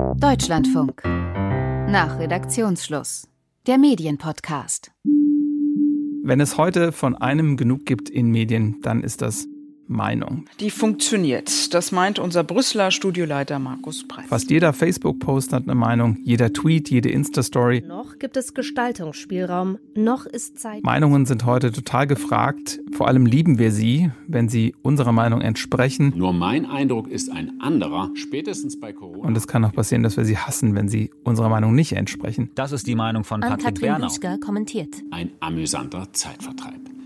Deutschlandfunk. Nach Redaktionsschluss. Der Medienpodcast. Wenn es heute von einem genug gibt in Medien, dann ist das Meinung. Die funktioniert. Das meint unser Brüsseler Studioleiter Markus Preis. Fast jeder Facebook-Post hat eine Meinung, jeder Tweet, jede Insta-Story. Noch gibt es Gestaltungsspielraum, noch ist Zeit. Meinungen sind heute total gefragt. Vor allem lieben wir sie, wenn sie unserer Meinung entsprechen. Nur mein Eindruck ist ein anderer, spätestens bei Corona. Und es kann auch passieren, dass wir sie hassen, wenn sie unserer Meinung nicht entsprechen. Das ist die Meinung von Patrick Bernau. kommentiert. Ein amüsanter Zeitvertreib.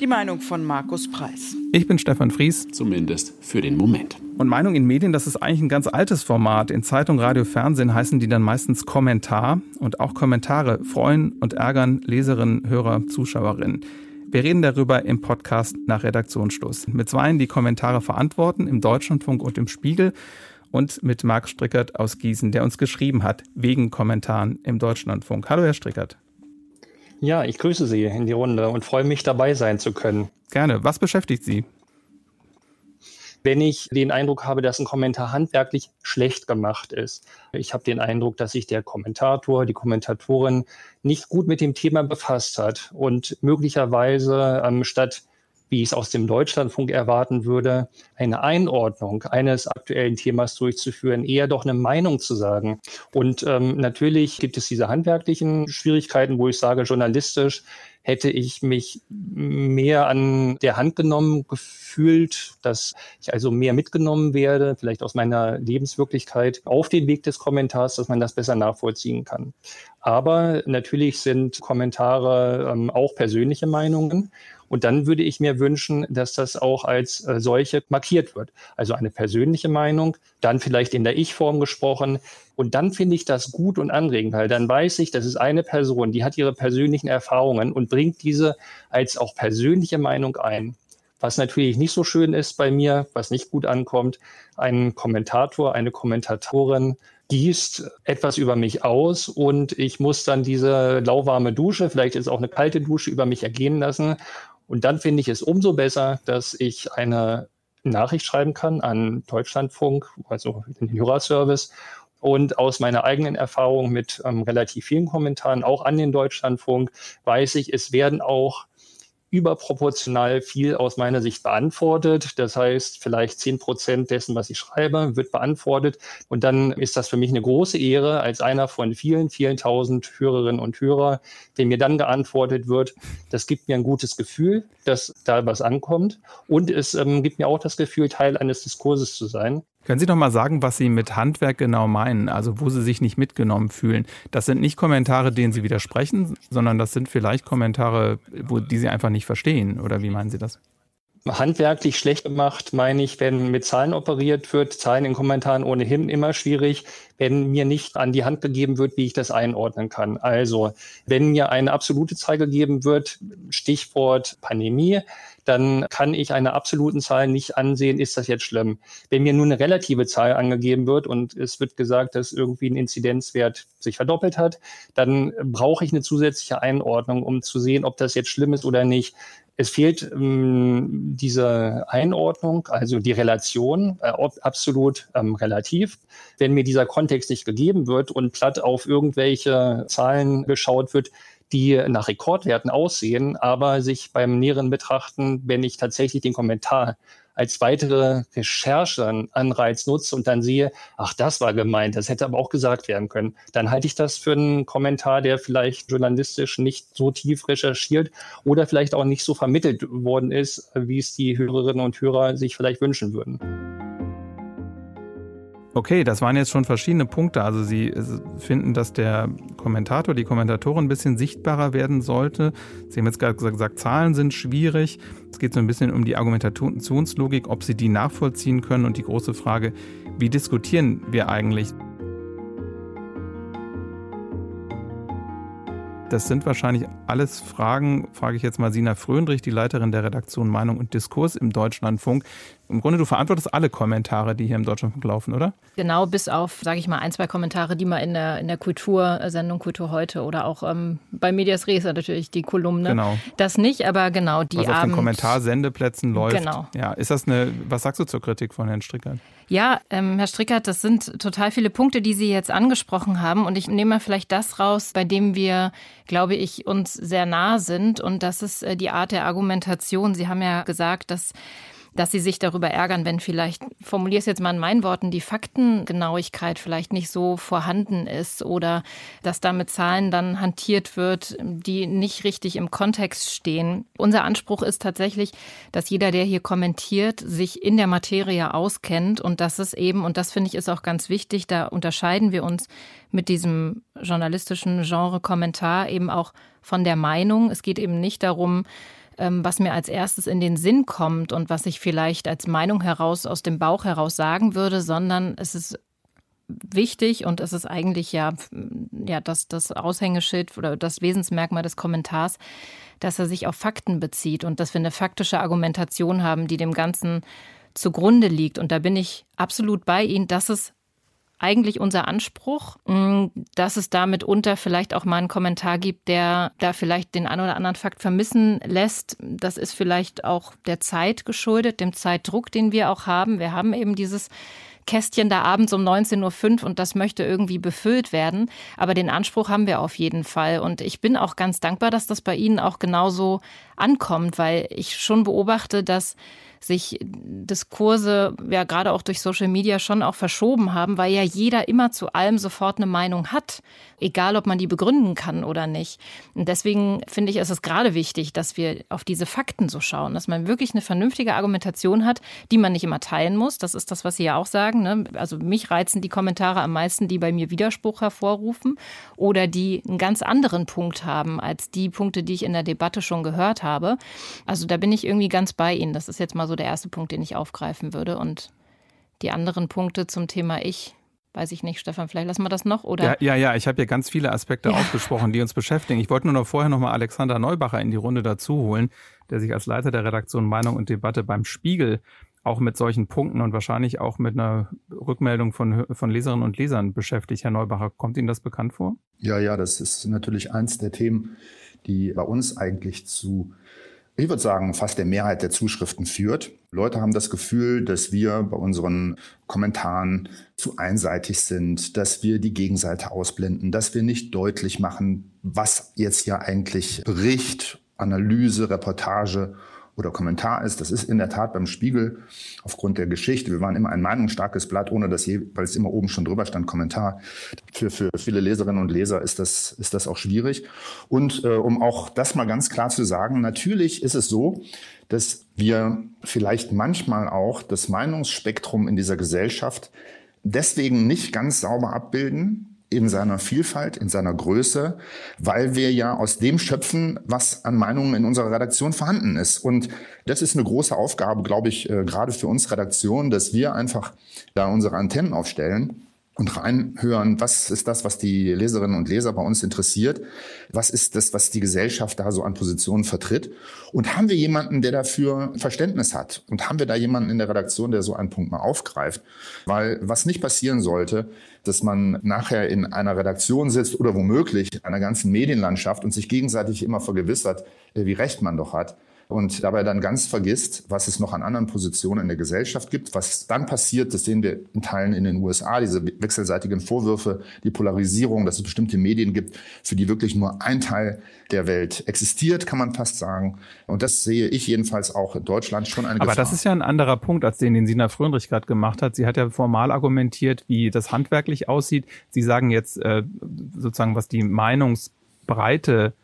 Die Meinung von Markus Preis. Ich bin Stefan Fries. Zumindest für den Moment. Und Meinung in Medien, das ist eigentlich ein ganz altes Format. In Zeitung, Radio, Fernsehen heißen die dann meistens Kommentar. Und auch Kommentare freuen und ärgern Leserinnen, Hörer, Zuschauerinnen. Wir reden darüber im Podcast nach Redaktionsschluss. Mit zweien, die Kommentare verantworten, im Deutschlandfunk und im Spiegel. Und mit Marc Strickert aus Gießen, der uns geschrieben hat, wegen Kommentaren im Deutschlandfunk. Hallo, Herr Strickert. Ja, ich grüße Sie in die Runde und freue mich, dabei sein zu können. Gerne. Was beschäftigt Sie? Wenn ich den Eindruck habe, dass ein Kommentar handwerklich schlecht gemacht ist. Ich habe den Eindruck, dass sich der Kommentator, die Kommentatorin nicht gut mit dem Thema befasst hat und möglicherweise ähm, statt wie ich es aus dem Deutschlandfunk erwarten würde, eine Einordnung eines aktuellen Themas durchzuführen, eher doch eine Meinung zu sagen. Und ähm, natürlich gibt es diese handwerklichen Schwierigkeiten, wo ich sage, journalistisch hätte ich mich mehr an der Hand genommen gefühlt, dass ich also mehr mitgenommen werde, vielleicht aus meiner Lebenswirklichkeit auf den Weg des Kommentars, dass man das besser nachvollziehen kann. Aber natürlich sind Kommentare ähm, auch persönliche Meinungen. Und dann würde ich mir wünschen, dass das auch als äh, solche markiert wird. Also eine persönliche Meinung, dann vielleicht in der Ich-Form gesprochen. Und dann finde ich das gut und anregend, weil dann weiß ich, das ist eine Person, die hat ihre persönlichen Erfahrungen und bringt diese als auch persönliche Meinung ein. Was natürlich nicht so schön ist bei mir, was nicht gut ankommt, ein Kommentator, eine Kommentatorin gießt etwas über mich aus und ich muss dann diese lauwarme Dusche, vielleicht ist auch eine kalte Dusche, über mich ergehen lassen und dann finde ich es umso besser, dass ich eine Nachricht schreiben kann an Deutschlandfunk, also den Hörerservice. Und aus meiner eigenen Erfahrung mit ähm, relativ vielen Kommentaren, auch an den Deutschlandfunk, weiß ich, es werden auch überproportional viel aus meiner Sicht beantwortet. Das heißt, vielleicht zehn Prozent dessen, was ich schreibe, wird beantwortet. Und dann ist das für mich eine große Ehre, als einer von vielen, vielen tausend Hörerinnen und Hörer, wenn mir dann geantwortet wird. Das gibt mir ein gutes Gefühl, dass da was ankommt. Und es ähm, gibt mir auch das Gefühl, Teil eines Diskurses zu sein. Können Sie noch mal sagen, was Sie mit Handwerk genau meinen, also wo Sie sich nicht mitgenommen fühlen? Das sind nicht Kommentare, denen Sie widersprechen, sondern das sind vielleicht Kommentare, wo, die Sie einfach nicht verstehen. Oder wie meinen Sie das? handwerklich schlecht gemacht, meine ich, wenn mit Zahlen operiert wird, Zahlen in Kommentaren ohnehin immer schwierig, wenn mir nicht an die Hand gegeben wird, wie ich das einordnen kann. Also, wenn mir eine absolute Zahl gegeben wird, Stichwort Pandemie, dann kann ich eine absoluten Zahl nicht ansehen, ist das jetzt schlimm. Wenn mir nur eine relative Zahl angegeben wird und es wird gesagt, dass irgendwie ein Inzidenzwert sich verdoppelt hat, dann brauche ich eine zusätzliche Einordnung, um zu sehen, ob das jetzt schlimm ist oder nicht. Es fehlt ähm, diese Einordnung, also die Relation, äh, absolut ähm, relativ. Wenn mir dieser Kontext nicht gegeben wird und platt auf irgendwelche Zahlen geschaut wird, die nach Rekordwerten aussehen, aber sich beim näheren Betrachten, wenn ich tatsächlich den Kommentar als weitere Recherche Anreiz nutze und dann sehe, ach, das war gemeint, das hätte aber auch gesagt werden können, dann halte ich das für einen Kommentar, der vielleicht journalistisch nicht so tief recherchiert oder vielleicht auch nicht so vermittelt worden ist, wie es die Hörerinnen und Hörer sich vielleicht wünschen würden. Okay, das waren jetzt schon verschiedene Punkte. Also Sie finden, dass der Kommentator, die Kommentatorin ein bisschen sichtbarer werden sollte. Sie haben jetzt gerade gesagt, Zahlen sind schwierig. Es geht so ein bisschen um die Argumentationslogik, ob Sie die nachvollziehen können und die große Frage, wie diskutieren wir eigentlich? Das sind wahrscheinlich alles Fragen, frage ich jetzt mal Sina Fröndrich, die Leiterin der Redaktion Meinung und Diskurs im Deutschlandfunk. Im Grunde, du verantwortest alle Kommentare, die hier im Deutschlandfunk laufen, oder? Genau, bis auf, sage ich mal, ein, zwei Kommentare, die mal in der, in der Kultursendung Kultur heute oder auch ähm, bei Medias Res natürlich die Kolumne. Genau. Das nicht, aber genau, die Was auf Abend, den Kommentarsendeplätzen läuft. Genau. Ja, ist das eine, was sagst du zur Kritik von Herrn Strickert? Ja, ähm, Herr Strickert, das sind total viele Punkte, die Sie jetzt angesprochen haben. Und ich nehme mal vielleicht das raus, bei dem wir, glaube ich, uns sehr nah sind. Und das ist äh, die Art der Argumentation. Sie haben ja gesagt, dass dass sie sich darüber ärgern, wenn vielleicht, formuliere es jetzt mal in meinen Worten, die Faktengenauigkeit vielleicht nicht so vorhanden ist oder dass da mit Zahlen dann hantiert wird, die nicht richtig im Kontext stehen. Unser Anspruch ist tatsächlich, dass jeder, der hier kommentiert, sich in der Materie auskennt und dass es eben, und das finde ich ist auch ganz wichtig, da unterscheiden wir uns mit diesem journalistischen Genre Kommentar eben auch von der Meinung. Es geht eben nicht darum, was mir als erstes in den Sinn kommt und was ich vielleicht als Meinung heraus aus dem Bauch heraus sagen würde, sondern es ist wichtig und es ist eigentlich ja, ja das, das Aushängeschild oder das Wesensmerkmal des Kommentars, dass er sich auf Fakten bezieht und dass wir eine faktische Argumentation haben, die dem Ganzen zugrunde liegt. Und da bin ich absolut bei Ihnen, dass es eigentlich unser Anspruch, mm, dass es damit unter vielleicht auch mal einen Kommentar gibt, der da vielleicht den einen oder anderen Fakt vermissen lässt. Das ist vielleicht auch der Zeit geschuldet, dem Zeitdruck, den wir auch haben. Wir haben eben dieses Kästchen da abends um 19.05 Uhr und das möchte irgendwie befüllt werden. Aber den Anspruch haben wir auf jeden Fall. Und ich bin auch ganz dankbar, dass das bei Ihnen auch genauso ankommt, weil ich schon beobachte, dass sich Diskurse ja gerade auch durch Social Media schon auch verschoben haben, weil ja jeder immer zu allem sofort eine Meinung hat, egal ob man die begründen kann oder nicht. Und deswegen finde ich, ist es gerade wichtig, dass wir auf diese Fakten so schauen, dass man wirklich eine vernünftige Argumentation hat, die man nicht immer teilen muss. Das ist das, was Sie ja auch sagen. Ne? Also mich reizen die Kommentare am meisten, die bei mir Widerspruch hervorrufen oder die einen ganz anderen Punkt haben als die Punkte, die ich in der Debatte schon gehört habe. Also da bin ich irgendwie ganz bei Ihnen. Das ist jetzt mal so der erste Punkt, den ich aufgreifen würde. Und die anderen Punkte zum Thema Ich, weiß ich nicht, Stefan, vielleicht lassen wir das noch, oder? Ja, ja, ja ich habe hier ganz viele Aspekte ja. aufgesprochen, die uns beschäftigen. Ich wollte nur noch vorher nochmal Alexander Neubacher in die Runde dazu holen, der sich als Leiter der Redaktion Meinung und Debatte beim Spiegel auch mit solchen Punkten und wahrscheinlich auch mit einer Rückmeldung von, von Leserinnen und Lesern beschäftigt. Herr Neubacher, kommt Ihnen das bekannt vor? Ja, ja, das ist natürlich eins der Themen, die bei uns eigentlich zu ich würde sagen, fast der Mehrheit der Zuschriften führt. Leute haben das Gefühl, dass wir bei unseren Kommentaren zu einseitig sind, dass wir die Gegenseite ausblenden, dass wir nicht deutlich machen, was jetzt hier eigentlich Bericht, Analyse, Reportage oder Kommentar ist. Das ist in der Tat beim Spiegel aufgrund der Geschichte. Wir waren immer ein meinungsstarkes Blatt, ohne dass je, weil es immer oben schon drüber stand, Kommentar. Für, für viele Leserinnen und Leser ist das, ist das auch schwierig. Und äh, um auch das mal ganz klar zu sagen, natürlich ist es so, dass wir vielleicht manchmal auch das Meinungsspektrum in dieser Gesellschaft deswegen nicht ganz sauber abbilden, in seiner Vielfalt, in seiner Größe, weil wir ja aus dem schöpfen, was an Meinungen in unserer Redaktion vorhanden ist. Und das ist eine große Aufgabe, glaube ich, äh, gerade für uns Redaktion, dass wir einfach da unsere Antennen aufstellen und reinhören, was ist das, was die Leserinnen und Leser bei uns interessiert, was ist das, was die Gesellschaft da so an Positionen vertritt? Und haben wir jemanden, der dafür Verständnis hat? Und haben wir da jemanden in der Redaktion, der so einen Punkt mal aufgreift, weil was nicht passieren sollte, dass man nachher in einer Redaktion sitzt oder womöglich einer ganzen Medienlandschaft und sich gegenseitig immer vergewissert, äh, wie recht man doch hat und dabei dann ganz vergisst, was es noch an anderen Positionen in der Gesellschaft gibt. Was dann passiert, das sehen wir in Teilen in den USA, diese wechselseitigen Vorwürfe, die Polarisierung, dass es bestimmte Medien gibt, für die wirklich nur ein Teil der Welt existiert, kann man fast sagen. Und das sehe ich jedenfalls auch in Deutschland schon eine Aber Gefahr. das ist ja ein anderer Punkt, als den, den Sina Fröndrich gerade gemacht hat. Sie hat ja formal argumentiert, wie das handwerklich aussieht. Sie sagen jetzt äh, sozusagen, was die Meinungsbreite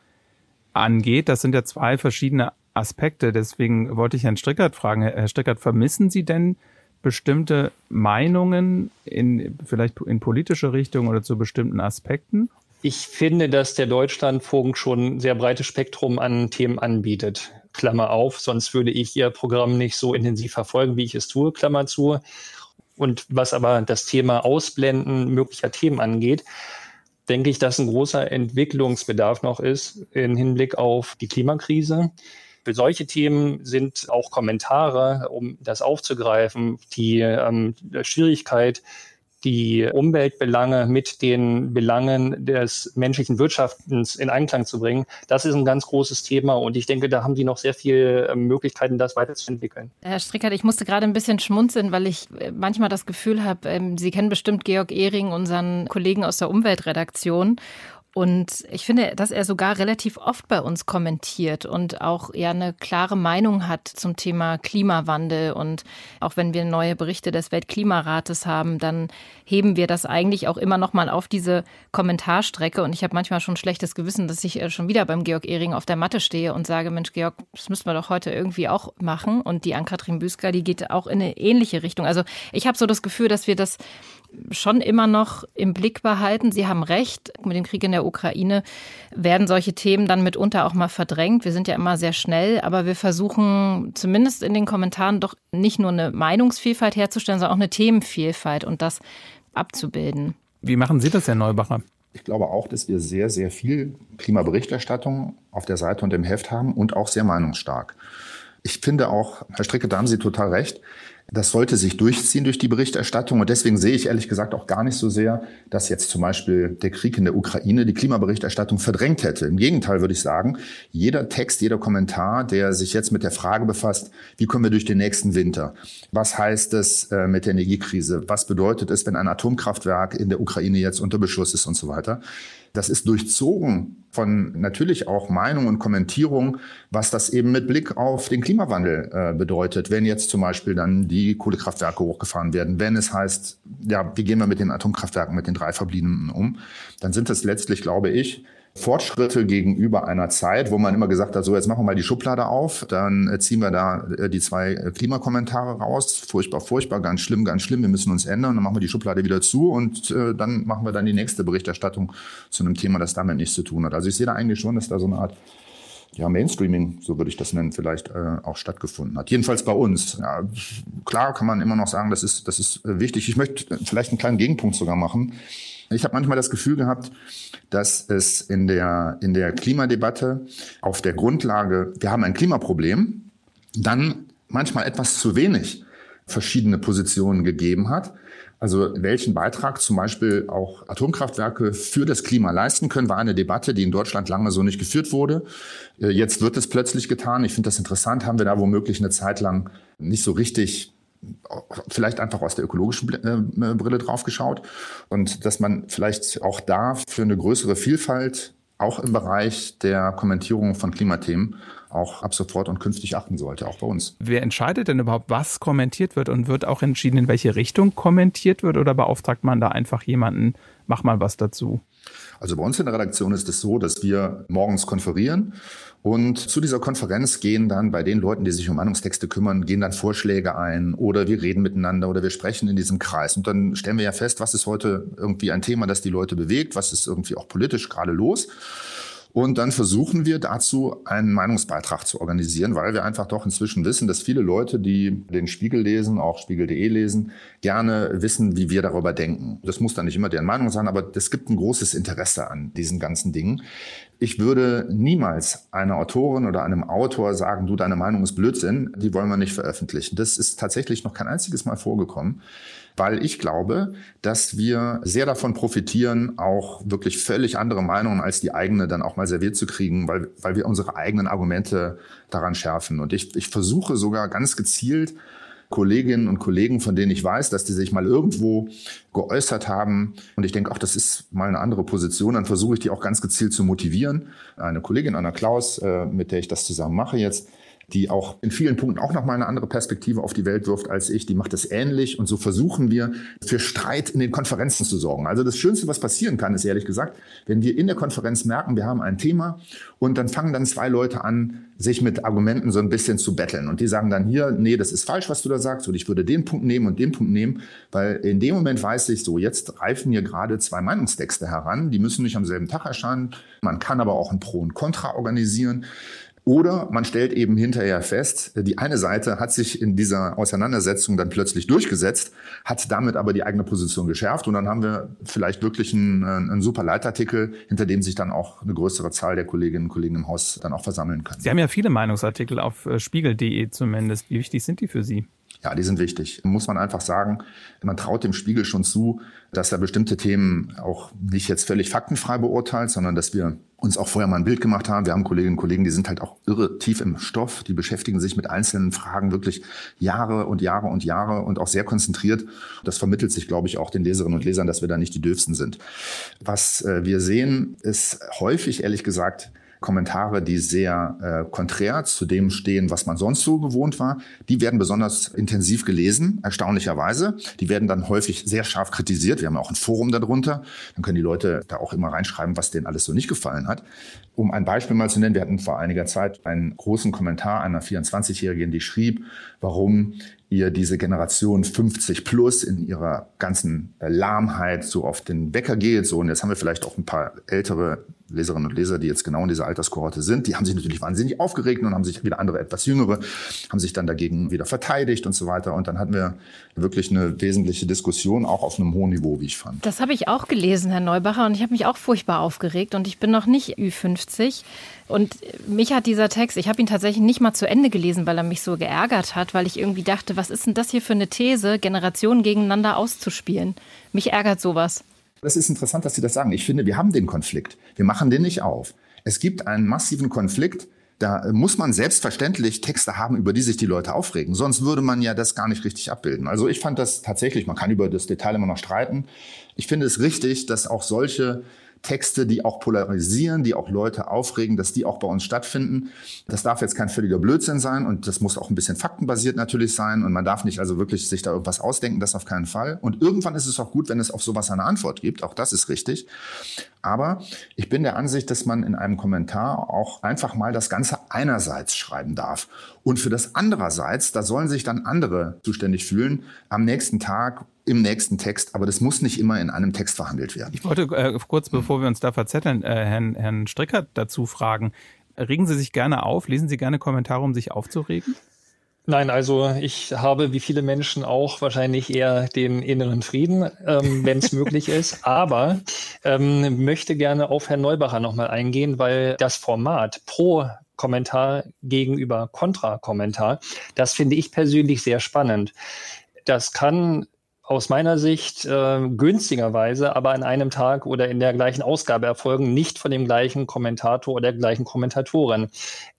angeht, das sind ja zwei verschiedene Aspekte. Deswegen wollte ich Herrn Strickert fragen. Herr Strickert, vermissen Sie denn bestimmte Meinungen in vielleicht in politische Richtung oder zu bestimmten Aspekten? Ich finde, dass der Deutschlandfunk schon ein sehr breites Spektrum an Themen anbietet. Klammer auf, sonst würde ich Ihr Programm nicht so intensiv verfolgen, wie ich es tue, Klammer zu. Und was aber das Thema Ausblenden möglicher Themen angeht, denke ich, dass ein großer Entwicklungsbedarf noch ist im Hinblick auf die Klimakrise. Für solche Themen sind auch Kommentare, um das aufzugreifen, die ähm, Schwierigkeit, die Umweltbelange mit den Belangen des menschlichen Wirtschaftens in Einklang zu bringen, das ist ein ganz großes Thema und ich denke, da haben die noch sehr viele ähm, Möglichkeiten, das weiterzuentwickeln. Herr Strickert, ich musste gerade ein bisschen schmunzeln, weil ich äh, manchmal das Gefühl habe, ähm, Sie kennen bestimmt Georg Ehring, unseren Kollegen aus der Umweltredaktion. Und ich finde, dass er sogar relativ oft bei uns kommentiert und auch ja eine klare Meinung hat zum Thema Klimawandel. Und auch wenn wir neue Berichte des Weltklimarates haben, dann heben wir das eigentlich auch immer noch mal auf diese Kommentarstrecke. Und ich habe manchmal schon schlechtes Gewissen, dass ich äh, schon wieder beim Georg Ehring auf der Matte stehe und sage, Mensch, Georg, das müssen wir doch heute irgendwie auch machen. Und die Ann-Kathrin Büsker, die geht auch in eine ähnliche Richtung. Also ich habe so das Gefühl, dass wir das schon immer noch im Blick behalten. Sie haben recht, mit dem Krieg in der Ukraine werden solche Themen dann mitunter auch mal verdrängt. Wir sind ja immer sehr schnell, aber wir versuchen zumindest in den Kommentaren doch nicht nur eine Meinungsvielfalt herzustellen, sondern auch eine Themenvielfalt und das abzubilden. Wie machen Sie das, Herr Neubacher? Ich glaube auch, dass wir sehr, sehr viel Klimaberichterstattung auf der Seite und im Heft haben und auch sehr meinungsstark. Ich finde auch, Herr Stricke, da haben Sie total recht. Das sollte sich durchziehen durch die Berichterstattung. Und deswegen sehe ich ehrlich gesagt auch gar nicht so sehr, dass jetzt zum Beispiel der Krieg in der Ukraine die Klimaberichterstattung verdrängt hätte. Im Gegenteil würde ich sagen, jeder Text, jeder Kommentar, der sich jetzt mit der Frage befasst, wie kommen wir durch den nächsten Winter? Was heißt es äh, mit der Energiekrise? Was bedeutet es, wenn ein Atomkraftwerk in der Ukraine jetzt unter Beschuss ist und so weiter? Das ist durchzogen von natürlich auch Meinung und Kommentierung, was das eben mit Blick auf den Klimawandel äh, bedeutet, wenn jetzt zum Beispiel dann die Kohlekraftwerke hochgefahren werden, wenn es heißt, ja, wie gehen wir mit den Atomkraftwerken, mit den drei verbliebenen um, dann sind es letztlich, glaube ich, Fortschritte gegenüber einer Zeit, wo man immer gesagt hat, so jetzt machen wir mal die Schublade auf, dann äh, ziehen wir da äh, die zwei äh, Klimakommentare raus, furchtbar, furchtbar, ganz schlimm, ganz schlimm, wir müssen uns ändern, dann machen wir die Schublade wieder zu und dann machen wir dann die nächste Berichterstattung zu einem Thema, das damit nichts zu tun hat. Also ich sehe da eigentlich schon, dass da so eine Art ja, Mainstreaming, so würde ich das nennen, vielleicht äh, auch stattgefunden hat. Jedenfalls bei uns. Ja, klar kann man immer noch sagen, das ist, das ist wichtig. Ich möchte vielleicht einen kleinen Gegenpunkt sogar machen. Ich habe manchmal das Gefühl gehabt, dass es in der, in der Klimadebatte auf der Grundlage, wir haben ein Klimaproblem, dann manchmal etwas zu wenig verschiedene Positionen gegeben hat. Also welchen Beitrag zum Beispiel auch Atomkraftwerke für das Klima leisten können, war eine Debatte, die in Deutschland lange so nicht geführt wurde. Äh, jetzt wird es plötzlich getan. Ich finde das interessant. Haben wir da womöglich eine Zeit lang nicht so richtig vielleicht einfach aus der ökologischen äh, Brille drauf geschaut und dass man vielleicht auch da für eine größere Vielfalt auch im Bereich der Kommentierung von Klimathemen auch ab sofort und künftig achten sollte, auch bei uns. Wer entscheidet denn überhaupt, was kommentiert wird und wird auch entschieden, in welche Richtung kommentiert wird oder beauftragt man da einfach jemanden, mach mal was dazu? Also bei uns in der Redaktion ist es so, dass wir morgens konferieren und zu dieser Konferenz gehen dann bei den Leuten, die sich um Meinungstexte kümmern, gehen dann Vorschläge ein oder wir reden miteinander oder wir sprechen in diesem Kreis. Und dann stellen wir ja fest, was ist heute irgendwie ein Thema, das die Leute bewegt, was ist irgendwie auch politisch gerade los. Und dann versuchen wir dazu einen Meinungsbeitrag zu organisieren, weil wir einfach doch inzwischen wissen, dass viele Leute, die den Spiegel lesen, auch spiegel.de lesen, gerne wissen, wie wir darüber denken. Das muss dann nicht immer deren Meinung sein, aber es gibt ein großes Interesse an diesen ganzen Dingen. Ich würde niemals einer Autorin oder einem Autor sagen, du, deine Meinung ist Blödsinn, die wollen wir nicht veröffentlichen. Das ist tatsächlich noch kein einziges Mal vorgekommen weil ich glaube, dass wir sehr davon profitieren, auch wirklich völlig andere Meinungen als die eigene dann auch mal serviert zu kriegen, weil, weil wir unsere eigenen Argumente daran schärfen. Und ich, ich versuche sogar ganz gezielt, Kolleginnen und Kollegen, von denen ich weiß, dass die sich mal irgendwo geäußert haben. Und ich denke, auch das ist mal eine andere Position. Dann versuche ich die auch ganz gezielt zu motivieren. Eine Kollegin, Anna Klaus, äh, mit der ich das zusammen mache jetzt, die auch in vielen Punkten auch nochmal eine andere Perspektive auf die Welt wirft als ich. Die macht das ähnlich und so versuchen wir für Streit in den Konferenzen zu sorgen. Also das Schönste, was passieren kann, ist ehrlich gesagt, wenn wir in der Konferenz merken, wir haben ein Thema und dann fangen dann zwei Leute an, sich mit Argumenten so ein bisschen zu betteln. Und die sagen dann hier, nee, das ist falsch, was du da sagst, und ich würde den Punkt nehmen und den Punkt nehmen, weil in dem Moment weiß ich so, jetzt reifen hier gerade zwei Meinungstexte heran, die müssen nicht am selben Tag erscheinen. Man kann aber auch ein Pro und Contra organisieren. Oder man stellt eben hinterher fest, die eine Seite hat sich in dieser Auseinandersetzung dann plötzlich durchgesetzt, hat damit aber die eigene Position geschärft und dann haben wir vielleicht wirklich einen, einen super Leitartikel, hinter dem sich dann auch eine größere Zahl der Kolleginnen und Kollegen im Haus dann auch versammeln können. Sie haben ja viele Meinungsartikel auf äh, spiegel.de zumindest. Wie wichtig sind die für Sie? Ja, die sind wichtig. Muss man einfach sagen, man traut dem Spiegel schon zu, dass er bestimmte Themen auch nicht jetzt völlig faktenfrei beurteilt, sondern dass wir uns auch vorher mal ein Bild gemacht haben. Wir haben Kolleginnen und Kollegen, die sind halt auch irre tief im Stoff, die beschäftigen sich mit einzelnen Fragen wirklich Jahre und Jahre und Jahre und auch sehr konzentriert. Das vermittelt sich, glaube ich, auch den Leserinnen und Lesern, dass wir da nicht die Dürfsten sind. Was äh, wir sehen, ist häufig, ehrlich gesagt, Kommentare, die sehr äh, konträr zu dem stehen, was man sonst so gewohnt war, die werden besonders intensiv gelesen, erstaunlicherweise. Die werden dann häufig sehr scharf kritisiert. Wir haben auch ein Forum darunter. Dann können die Leute da auch immer reinschreiben, was denen alles so nicht gefallen hat. Um ein Beispiel mal zu nennen, wir hatten vor einiger Zeit einen großen Kommentar einer 24-Jährigen, die schrieb, warum ihr diese Generation 50 plus in ihrer ganzen Lahmheit so auf den Wecker geht. So, und jetzt haben wir vielleicht auch ein paar ältere Leserinnen und Leser, die jetzt genau in dieser Alterskohorte sind, die haben sich natürlich wahnsinnig aufgeregt und haben sich wieder andere etwas jüngere, haben sich dann dagegen wieder verteidigt und so weiter. Und dann hatten wir wirklich eine wesentliche Diskussion, auch auf einem hohen Niveau, wie ich fand. Das habe ich auch gelesen, Herr Neubacher, und ich habe mich auch furchtbar aufgeregt und ich bin noch nicht Ü50. Und mich hat dieser Text, ich habe ihn tatsächlich nicht mal zu Ende gelesen, weil er mich so geärgert hat, weil ich irgendwie dachte, was ist denn das hier für eine These, Generationen gegeneinander auszuspielen? Mich ärgert sowas. Das ist interessant, dass Sie das sagen. Ich finde, wir haben den Konflikt. Wir machen den nicht auf. Es gibt einen massiven Konflikt. Da muss man selbstverständlich Texte haben, über die sich die Leute aufregen. Sonst würde man ja das gar nicht richtig abbilden. Also ich fand das tatsächlich, man kann über das Detail immer noch streiten. Ich finde es richtig, dass auch solche Texte, die auch polarisieren, die auch Leute aufregen, dass die auch bei uns stattfinden. Das darf jetzt kein völliger Blödsinn sein und das muss auch ein bisschen faktenbasiert natürlich sein und man darf nicht also wirklich sich da irgendwas ausdenken, das auf keinen Fall. Und irgendwann ist es auch gut, wenn es auf sowas eine Antwort gibt, auch das ist richtig. Aber ich bin der Ansicht, dass man in einem Kommentar auch einfach mal das Ganze einerseits schreiben darf. Und für das andererseits, da sollen sich dann andere zuständig fühlen, am nächsten Tag im nächsten Text, aber das muss nicht immer in einem Text verhandelt werden. Ich wollte äh, kurz, bevor wir uns da verzetteln, äh, Herrn, Herrn Stricker dazu fragen. Regen Sie sich gerne auf? Lesen Sie gerne Kommentare, um sich aufzuregen? Nein, also ich habe wie viele Menschen auch wahrscheinlich eher den inneren Frieden, ähm, wenn es möglich ist. Aber ähm, möchte gerne auf Herrn Neubacher nochmal eingehen, weil das Format pro Kommentar gegenüber Kontra-Kommentar, das finde ich persönlich sehr spannend. Das kann aus meiner Sicht äh, günstigerweise, aber an einem Tag oder in der gleichen Ausgabe erfolgen, nicht von dem gleichen Kommentator oder der gleichen Kommentatorin.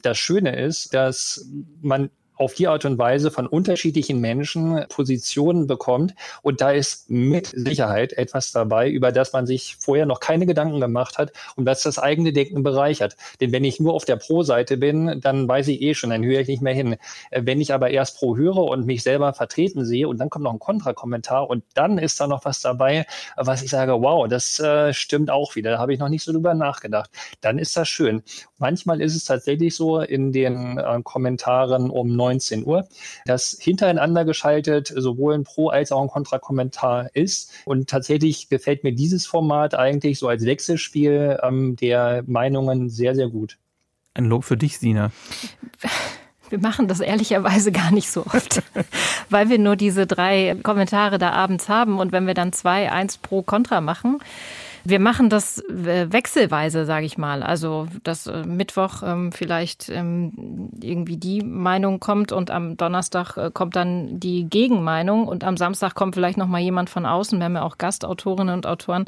Das Schöne ist, dass man auf die Art und Weise von unterschiedlichen Menschen Positionen bekommt. Und da ist mit Sicherheit etwas dabei, über das man sich vorher noch keine Gedanken gemacht hat und was das eigene Denken bereichert. Denn wenn ich nur auf der Pro-Seite bin, dann weiß ich eh schon, dann höre ich nicht mehr hin. Äh, wenn ich aber erst Pro höre und mich selber vertreten sehe und dann kommt noch ein Kontrakommentar und dann ist da noch was dabei, was ich sage, wow, das äh, stimmt auch wieder. Da habe ich noch nicht so drüber nachgedacht. Dann ist das schön. Manchmal ist es tatsächlich so in den äh, Kommentaren um 19 Uhr, dass hintereinander geschaltet sowohl ein Pro- als auch ein Kontrakommentar ist. Und tatsächlich gefällt mir dieses Format eigentlich so als Wechselspiel ähm, der Meinungen sehr, sehr gut. Ein Lob für dich, Sina. Wir machen das ehrlicherweise gar nicht so oft, weil wir nur diese drei Kommentare da abends haben und wenn wir dann zwei, eins pro Kontra machen, wir machen das äh, wechselweise, sage ich mal. Also, dass äh, Mittwoch ähm, vielleicht ähm, irgendwie die Meinung kommt und am Donnerstag äh, kommt dann die Gegenmeinung und am Samstag kommt vielleicht noch mal jemand von außen. Wir haben ja auch Gastautorinnen und Autoren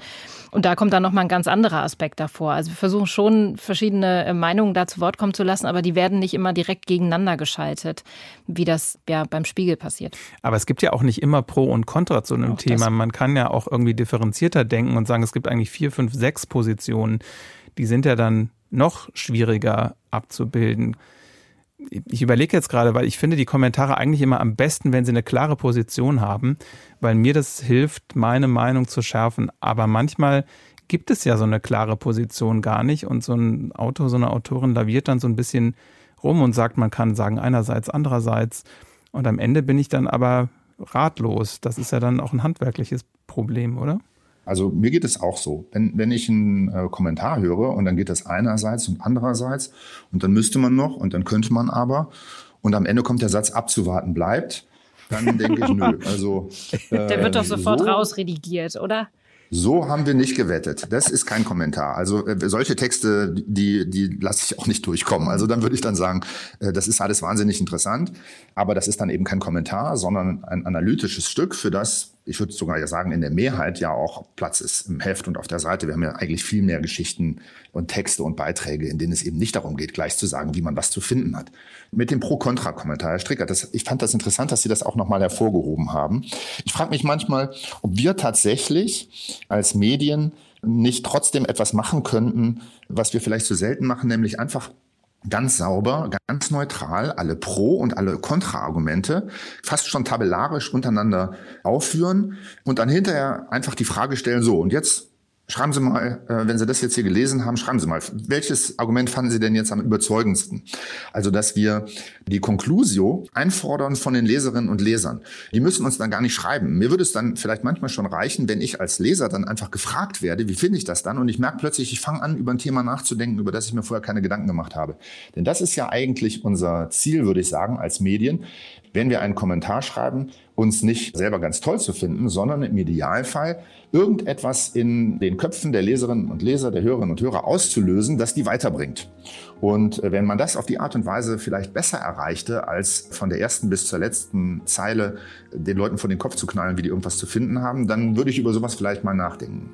und da kommt dann noch mal ein ganz anderer Aspekt davor. Also wir versuchen schon verschiedene Meinungen da zu Wort kommen zu lassen, aber die werden nicht immer direkt gegeneinander geschaltet, wie das ja beim Spiegel passiert. Aber es gibt ja auch nicht immer Pro und Contra zu einem auch Thema. Man kann ja auch irgendwie differenzierter denken und sagen, es gibt eigentlich vier, fünf, sechs Positionen, die sind ja dann noch schwieriger abzubilden. Ich überlege jetzt gerade, weil ich finde die Kommentare eigentlich immer am besten, wenn sie eine klare Position haben, weil mir das hilft, meine Meinung zu schärfen. Aber manchmal gibt es ja so eine klare Position gar nicht und so ein Autor, so eine Autorin laviert dann so ein bisschen rum und sagt, man kann sagen einerseits, andererseits. Und am Ende bin ich dann aber ratlos. Das ist ja dann auch ein handwerkliches Problem, oder? Also mir geht es auch so. Wenn, wenn ich einen äh, Kommentar höre und dann geht das einerseits und andererseits und dann müsste man noch und dann könnte man aber und am Ende kommt der Satz abzuwarten bleibt, dann denke ich, nö. Also, äh, der wird doch sofort so. rausredigiert, oder? So haben wir nicht gewettet. Das ist kein Kommentar. Also äh, solche Texte, die, die lasse ich auch nicht durchkommen. Also dann würde ich dann sagen, äh, das ist alles wahnsinnig interessant, aber das ist dann eben kein Kommentar, sondern ein analytisches Stück, für das ich würde sogar ja sagen, in der Mehrheit ja auch Platz ist im Heft und auf der Seite. Wir haben ja eigentlich viel mehr Geschichten und Texte und Beiträge, in denen es eben nicht darum geht, gleich zu sagen, wie man was zu finden hat. Mit dem Pro-Kontra-Kommentar, Herr Stricker, das, ich fand das interessant, dass Sie das auch nochmal hervorgehoben haben. Ich frage mich manchmal, ob wir tatsächlich als Medien nicht trotzdem etwas machen könnten, was wir vielleicht zu selten machen, nämlich einfach ganz sauber, ganz neutral alle Pro- und alle Kontra-Argumente fast schon tabellarisch untereinander aufführen und dann hinterher einfach die Frage stellen, so, und jetzt Schreiben Sie mal, äh, wenn Sie das jetzt hier gelesen haben, schreiben Sie mal, welches Argument fanden Sie denn jetzt am überzeugendsten? Also, dass wir die Conclusio einfordern von den Leserinnen und Lesern. Die müssen uns dann gar nicht schreiben. Mir würde es dann vielleicht manchmal schon reichen, wenn ich als Leser dann einfach gefragt werde, wie finde ich das dann? Und ich merke plötzlich, ich fange an, über ein Thema nachzudenken, über das ich mir vorher keine Gedanken gemacht habe. Denn das ist ja eigentlich unser Ziel, würde ich sagen, als Medien wenn wir einen Kommentar schreiben, uns nicht selber ganz toll zu finden, sondern im Idealfall irgendetwas in den Köpfen der Leserinnen und Leser, der Hörerinnen und Hörer auszulösen, das die weiterbringt. Und äh, wenn man das auf die Art und Weise vielleicht besser erreichte, als von der ersten bis zur letzten Zeile den Leuten vor den Kopf zu knallen, wie die irgendwas zu finden haben, dann würde ich über sowas vielleicht mal nachdenken.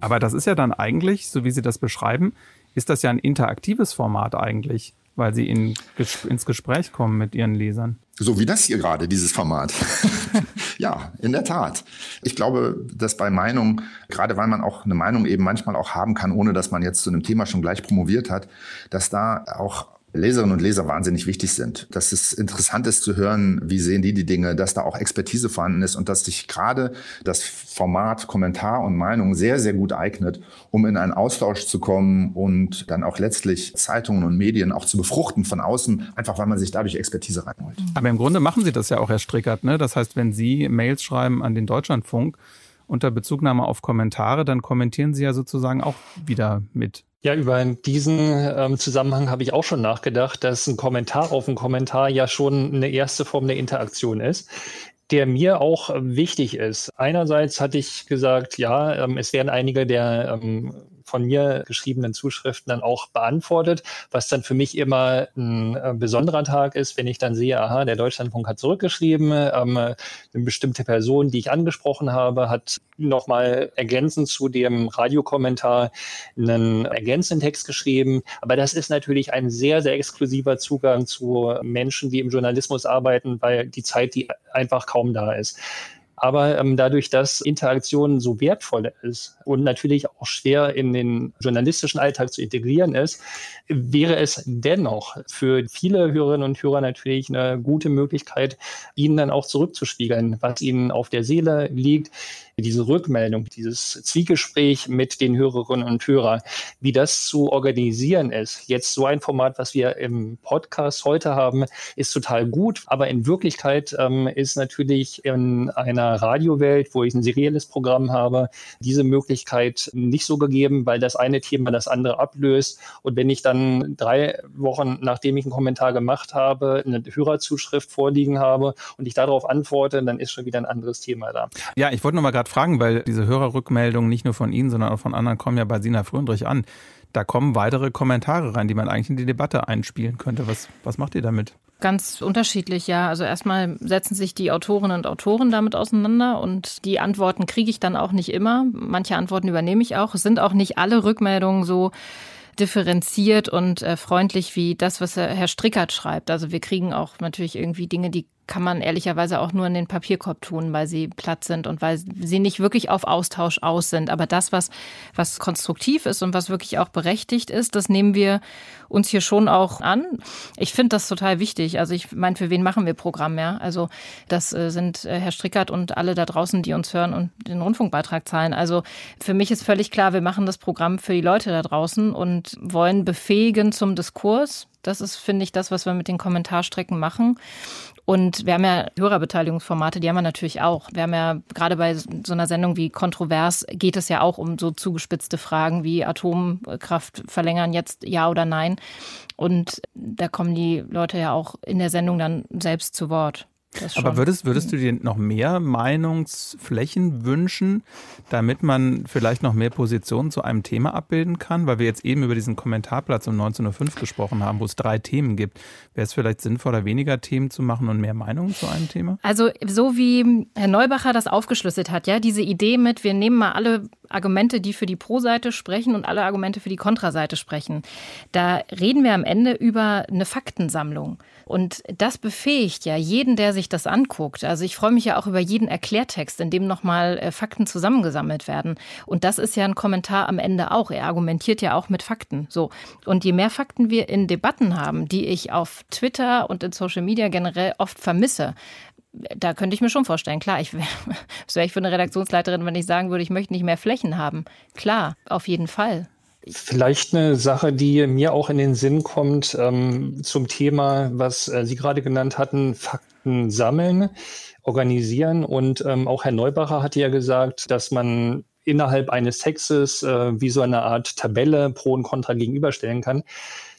Aber das ist ja dann eigentlich, so wie Sie das beschreiben, ist das ja ein interaktives Format eigentlich, weil sie in, ins Gespräch kommen mit ihren Lesern. So wie das hier gerade, dieses Format. ja, in der Tat. Ich glaube, dass bei Meinung, gerade weil man auch eine Meinung eben manchmal auch haben kann, ohne dass man jetzt zu einem Thema schon gleich promoviert hat, dass da auch Leserinnen und Leser wahnsinnig wichtig sind. Dass es interessant ist zu hören, wie sehen die die Dinge, dass da auch Expertise vorhanden ist und dass sich gerade das Format Kommentar und Meinung sehr, sehr gut eignet, um in einen Austausch zu kommen und dann auch letztlich Zeitungen und Medien auch zu befruchten von außen, einfach weil man sich dadurch Expertise reinholt. Aber im Grunde machen Sie das ja auch, Herr Strickert. Ne? Das heißt, wenn Sie Mails schreiben an den Deutschlandfunk unter Bezugnahme auf Kommentare, dann kommentieren Sie ja sozusagen auch wieder mit. Ja, über diesen ähm, Zusammenhang habe ich auch schon nachgedacht, dass ein Kommentar auf einen Kommentar ja schon eine erste Form der Interaktion ist der mir auch wichtig ist. Einerseits hatte ich gesagt, ja, ähm, es werden einige der ähm, von mir geschriebenen Zuschriften dann auch beantwortet, was dann für mich immer ein äh, besonderer Tag ist, wenn ich dann sehe, aha, der Deutschlandfunk hat zurückgeschrieben, ähm, eine bestimmte Person, die ich angesprochen habe, hat nochmal ergänzend zu dem Radiokommentar einen ergänzenden Text geschrieben. Aber das ist natürlich ein sehr, sehr exklusiver Zugang zu Menschen, die im Journalismus arbeiten, weil die Zeit, die einfach kaum da ist. Aber ähm, dadurch, dass Interaktion so wertvoll ist und natürlich auch schwer in den journalistischen Alltag zu integrieren ist, wäre es dennoch für viele Hörerinnen und Hörer natürlich eine gute Möglichkeit, ihnen dann auch zurückzuspiegeln, was ihnen auf der Seele liegt, diese Rückmeldung, dieses Zwiegespräch mit den Hörerinnen und Hörern, wie das zu organisieren ist. Jetzt so ein Format, was wir im Podcast heute haben, ist total gut, aber in Wirklichkeit ähm, ist natürlich in einer Radiowelt, wo ich ein serielles Programm habe, diese Möglichkeit nicht so gegeben, weil das eine Thema das andere ablöst. Und wenn ich dann drei Wochen, nachdem ich einen Kommentar gemacht habe, eine Hörerzuschrift vorliegen habe und ich darauf antworte, dann ist schon wieder ein anderes Thema da. Ja, ich wollte noch mal gerade fragen, weil diese Hörerrückmeldungen nicht nur von Ihnen, sondern auch von anderen kommen ja bei Sina Fröndrich an. Da kommen weitere Kommentare rein, die man eigentlich in die Debatte einspielen könnte. Was, was macht ihr damit? Ganz unterschiedlich, ja. Also erstmal setzen sich die Autorinnen und Autoren damit auseinander und die Antworten kriege ich dann auch nicht immer. Manche Antworten übernehme ich auch. Es sind auch nicht alle Rückmeldungen so differenziert und äh, freundlich wie das, was Herr Strickert schreibt. Also wir kriegen auch natürlich irgendwie Dinge, die kann man ehrlicherweise auch nur in den Papierkorb tun, weil sie platt sind und weil sie nicht wirklich auf Austausch aus sind. Aber das, was, was konstruktiv ist und was wirklich auch berechtigt ist, das nehmen wir uns hier schon auch an. Ich finde das total wichtig. Also ich meine, für wen machen wir Programm, ja? Also das äh, sind äh, Herr Strickert und alle da draußen, die uns hören und den Rundfunkbeitrag zahlen. Also für mich ist völlig klar, wir machen das Programm für die Leute da draußen und wollen befähigen zum Diskurs. Das ist, finde ich, das, was wir mit den Kommentarstrecken machen. Und wir haben ja Hörerbeteiligungsformate, die haben wir natürlich auch. Wir haben ja gerade bei so einer Sendung wie Kontrovers geht es ja auch um so zugespitzte Fragen wie Atomkraft verlängern jetzt ja oder nein. Und da kommen die Leute ja auch in der Sendung dann selbst zu Wort. Aber würdest, würdest du dir noch mehr Meinungsflächen wünschen, damit man vielleicht noch mehr Positionen zu einem Thema abbilden kann? Weil wir jetzt eben über diesen Kommentarplatz um 19.05 Uhr gesprochen haben, wo es drei Themen gibt. Wäre es vielleicht sinnvoller, weniger Themen zu machen und mehr Meinungen zu einem Thema? Also so wie Herr Neubacher das aufgeschlüsselt hat, ja, diese Idee mit, wir nehmen mal alle Argumente, die für die Pro-Seite sprechen und alle Argumente für die Kontraseite sprechen. Da reden wir am Ende über eine Faktensammlung. Und das befähigt ja jeden, der sich das anguckt. Also ich freue mich ja auch über jeden Erklärtext, in dem nochmal äh, Fakten zusammengesammelt werden. Und das ist ja ein Kommentar am Ende auch. Er argumentiert ja auch mit Fakten. So. Und je mehr Fakten wir in Debatten haben, die ich auf Twitter und in Social Media generell oft vermisse, da könnte ich mir schon vorstellen, klar, ich wäre wär ich für eine Redaktionsleiterin, wenn ich sagen würde, ich möchte nicht mehr Flächen haben. Klar, auf jeden Fall. Vielleicht eine Sache, die mir auch in den Sinn kommt ähm, zum Thema, was äh, Sie gerade genannt hatten, Fakten sammeln, organisieren. Und ähm, auch Herr Neubacher hat ja gesagt, dass man innerhalb eines Textes äh, wie so eine Art Tabelle Pro und Contra gegenüberstellen kann.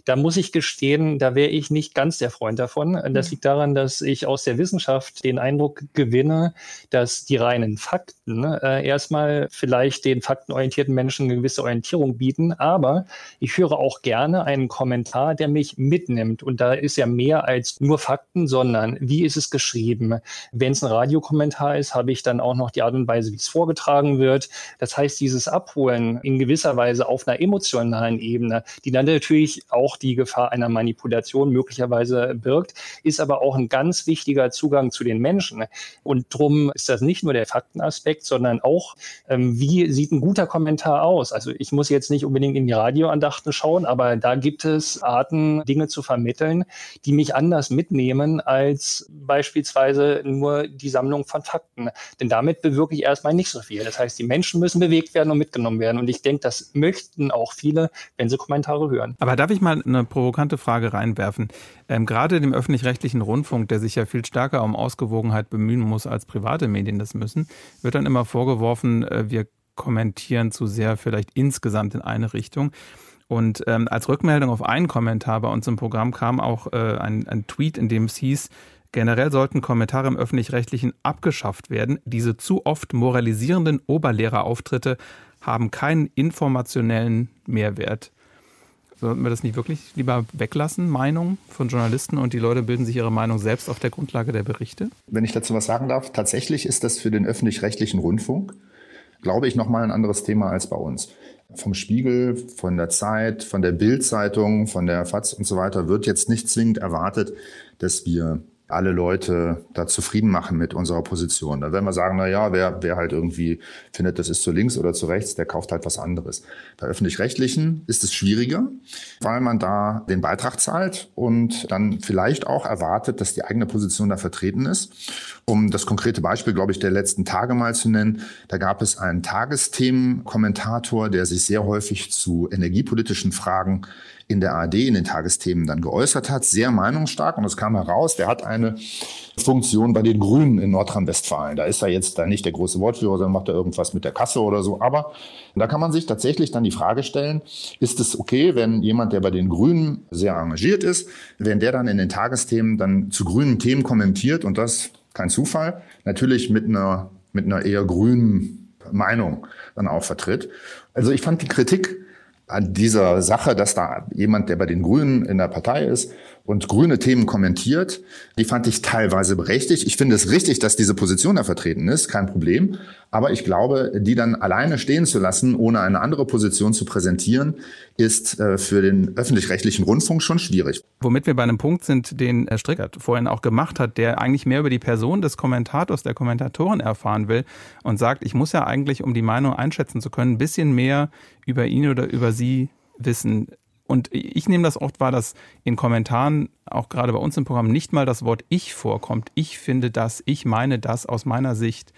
Da muss ich gestehen, da wäre ich nicht ganz der Freund davon. Das mhm. liegt daran, dass ich aus der Wissenschaft den Eindruck gewinne, dass die reinen Fakten äh, erstmal vielleicht den faktenorientierten Menschen eine gewisse Orientierung bieten, aber ich höre auch gerne einen Kommentar, der mich mitnimmt. Und da ist ja mehr als nur Fakten, sondern wie ist es geschrieben? Wenn es ein Radiokommentar ist, habe ich dann auch noch die Art und Weise, wie es vorgetragen wird. Das heißt, dieses Abholen in gewisser Weise auf einer emotionalen Ebene, die dann natürlich auch die Gefahr einer Manipulation möglicherweise birgt, ist aber auch ein ganz wichtiger Zugang zu den Menschen. Und drum ist das nicht nur der Faktenaspekt, sondern auch, ähm, wie sieht ein guter Kommentar aus? Also ich muss jetzt nicht unbedingt in die Radioandachten schauen, aber da gibt es Arten, Dinge zu vermitteln, die mich anders mitnehmen als beispielsweise nur die Sammlung von Fakten. Denn damit bewirke ich erstmal nicht so viel. Das heißt, die Menschen müssen bewegt werden und mitgenommen werden. Und ich denke, das möchten auch viele, wenn sie Kommentare hören. Aber darf ich mal eine provokante Frage reinwerfen. Ähm, gerade dem öffentlich-rechtlichen Rundfunk, der sich ja viel stärker um Ausgewogenheit bemühen muss, als private Medien das müssen, wird dann immer vorgeworfen, äh, wir kommentieren zu sehr vielleicht insgesamt in eine Richtung. Und ähm, als Rückmeldung auf einen Kommentar bei uns im Programm kam auch äh, ein, ein Tweet, in dem es hieß, Generell sollten Kommentare im öffentlich-rechtlichen abgeschafft werden. Diese zu oft moralisierenden Oberlehrerauftritte haben keinen informationellen Mehrwert. Sollten wir das nicht wirklich lieber weglassen, Meinung von Journalisten und die Leute bilden sich ihre Meinung selbst auf der Grundlage der Berichte? Wenn ich dazu was sagen darf, tatsächlich ist das für den öffentlich-rechtlichen Rundfunk, glaube ich, nochmal ein anderes Thema als bei uns. Vom Spiegel, von der Zeit, von der Bildzeitung, von der FAZ und so weiter wird jetzt nicht zwingend erwartet, dass wir alle Leute da zufrieden machen mit unserer Position. Da werden wir sagen, na ja, wer, wer halt irgendwie findet, das ist zu links oder zu rechts, der kauft halt was anderes. Bei öffentlich-rechtlichen ist es schwieriger, weil man da den Beitrag zahlt und dann vielleicht auch erwartet, dass die eigene Position da vertreten ist. Um das konkrete Beispiel, glaube ich, der letzten Tage mal zu nennen, da gab es einen Tagesthemenkommentator, der sich sehr häufig zu energiepolitischen Fragen in der ARD in den Tagesthemen dann geäußert hat, sehr meinungsstark. Und es kam heraus, der hat eine Funktion bei den Grünen in Nordrhein-Westfalen. Da ist er jetzt da nicht der große Wortführer, sondern macht er irgendwas mit der Kasse oder so. Aber da kann man sich tatsächlich dann die Frage stellen, ist es okay, wenn jemand, der bei den Grünen sehr engagiert ist, wenn der dann in den Tagesthemen dann zu grünen Themen kommentiert und das kein Zufall, natürlich mit einer, mit einer eher grünen Meinung dann auch vertritt. Also ich fand die Kritik an dieser Sache, dass da jemand, der bei den Grünen in der Partei ist und grüne Themen kommentiert, die fand ich teilweise berechtigt. Ich finde es richtig, dass diese Position da vertreten ist, kein Problem. Aber ich glaube, die dann alleine stehen zu lassen, ohne eine andere Position zu präsentieren, ist äh, für den öffentlich-rechtlichen Rundfunk schon schwierig. Womit wir bei einem Punkt sind, den Herr Strickert vorhin auch gemacht hat, der eigentlich mehr über die Person des Kommentators, der Kommentatorin erfahren will und sagt, ich muss ja eigentlich, um die Meinung einschätzen zu können, ein bisschen mehr über ihn oder über sie wissen. Und ich nehme das oft wahr, dass in Kommentaren, auch gerade bei uns im Programm, nicht mal das Wort ich vorkommt. Ich finde das, ich meine das aus meiner Sicht.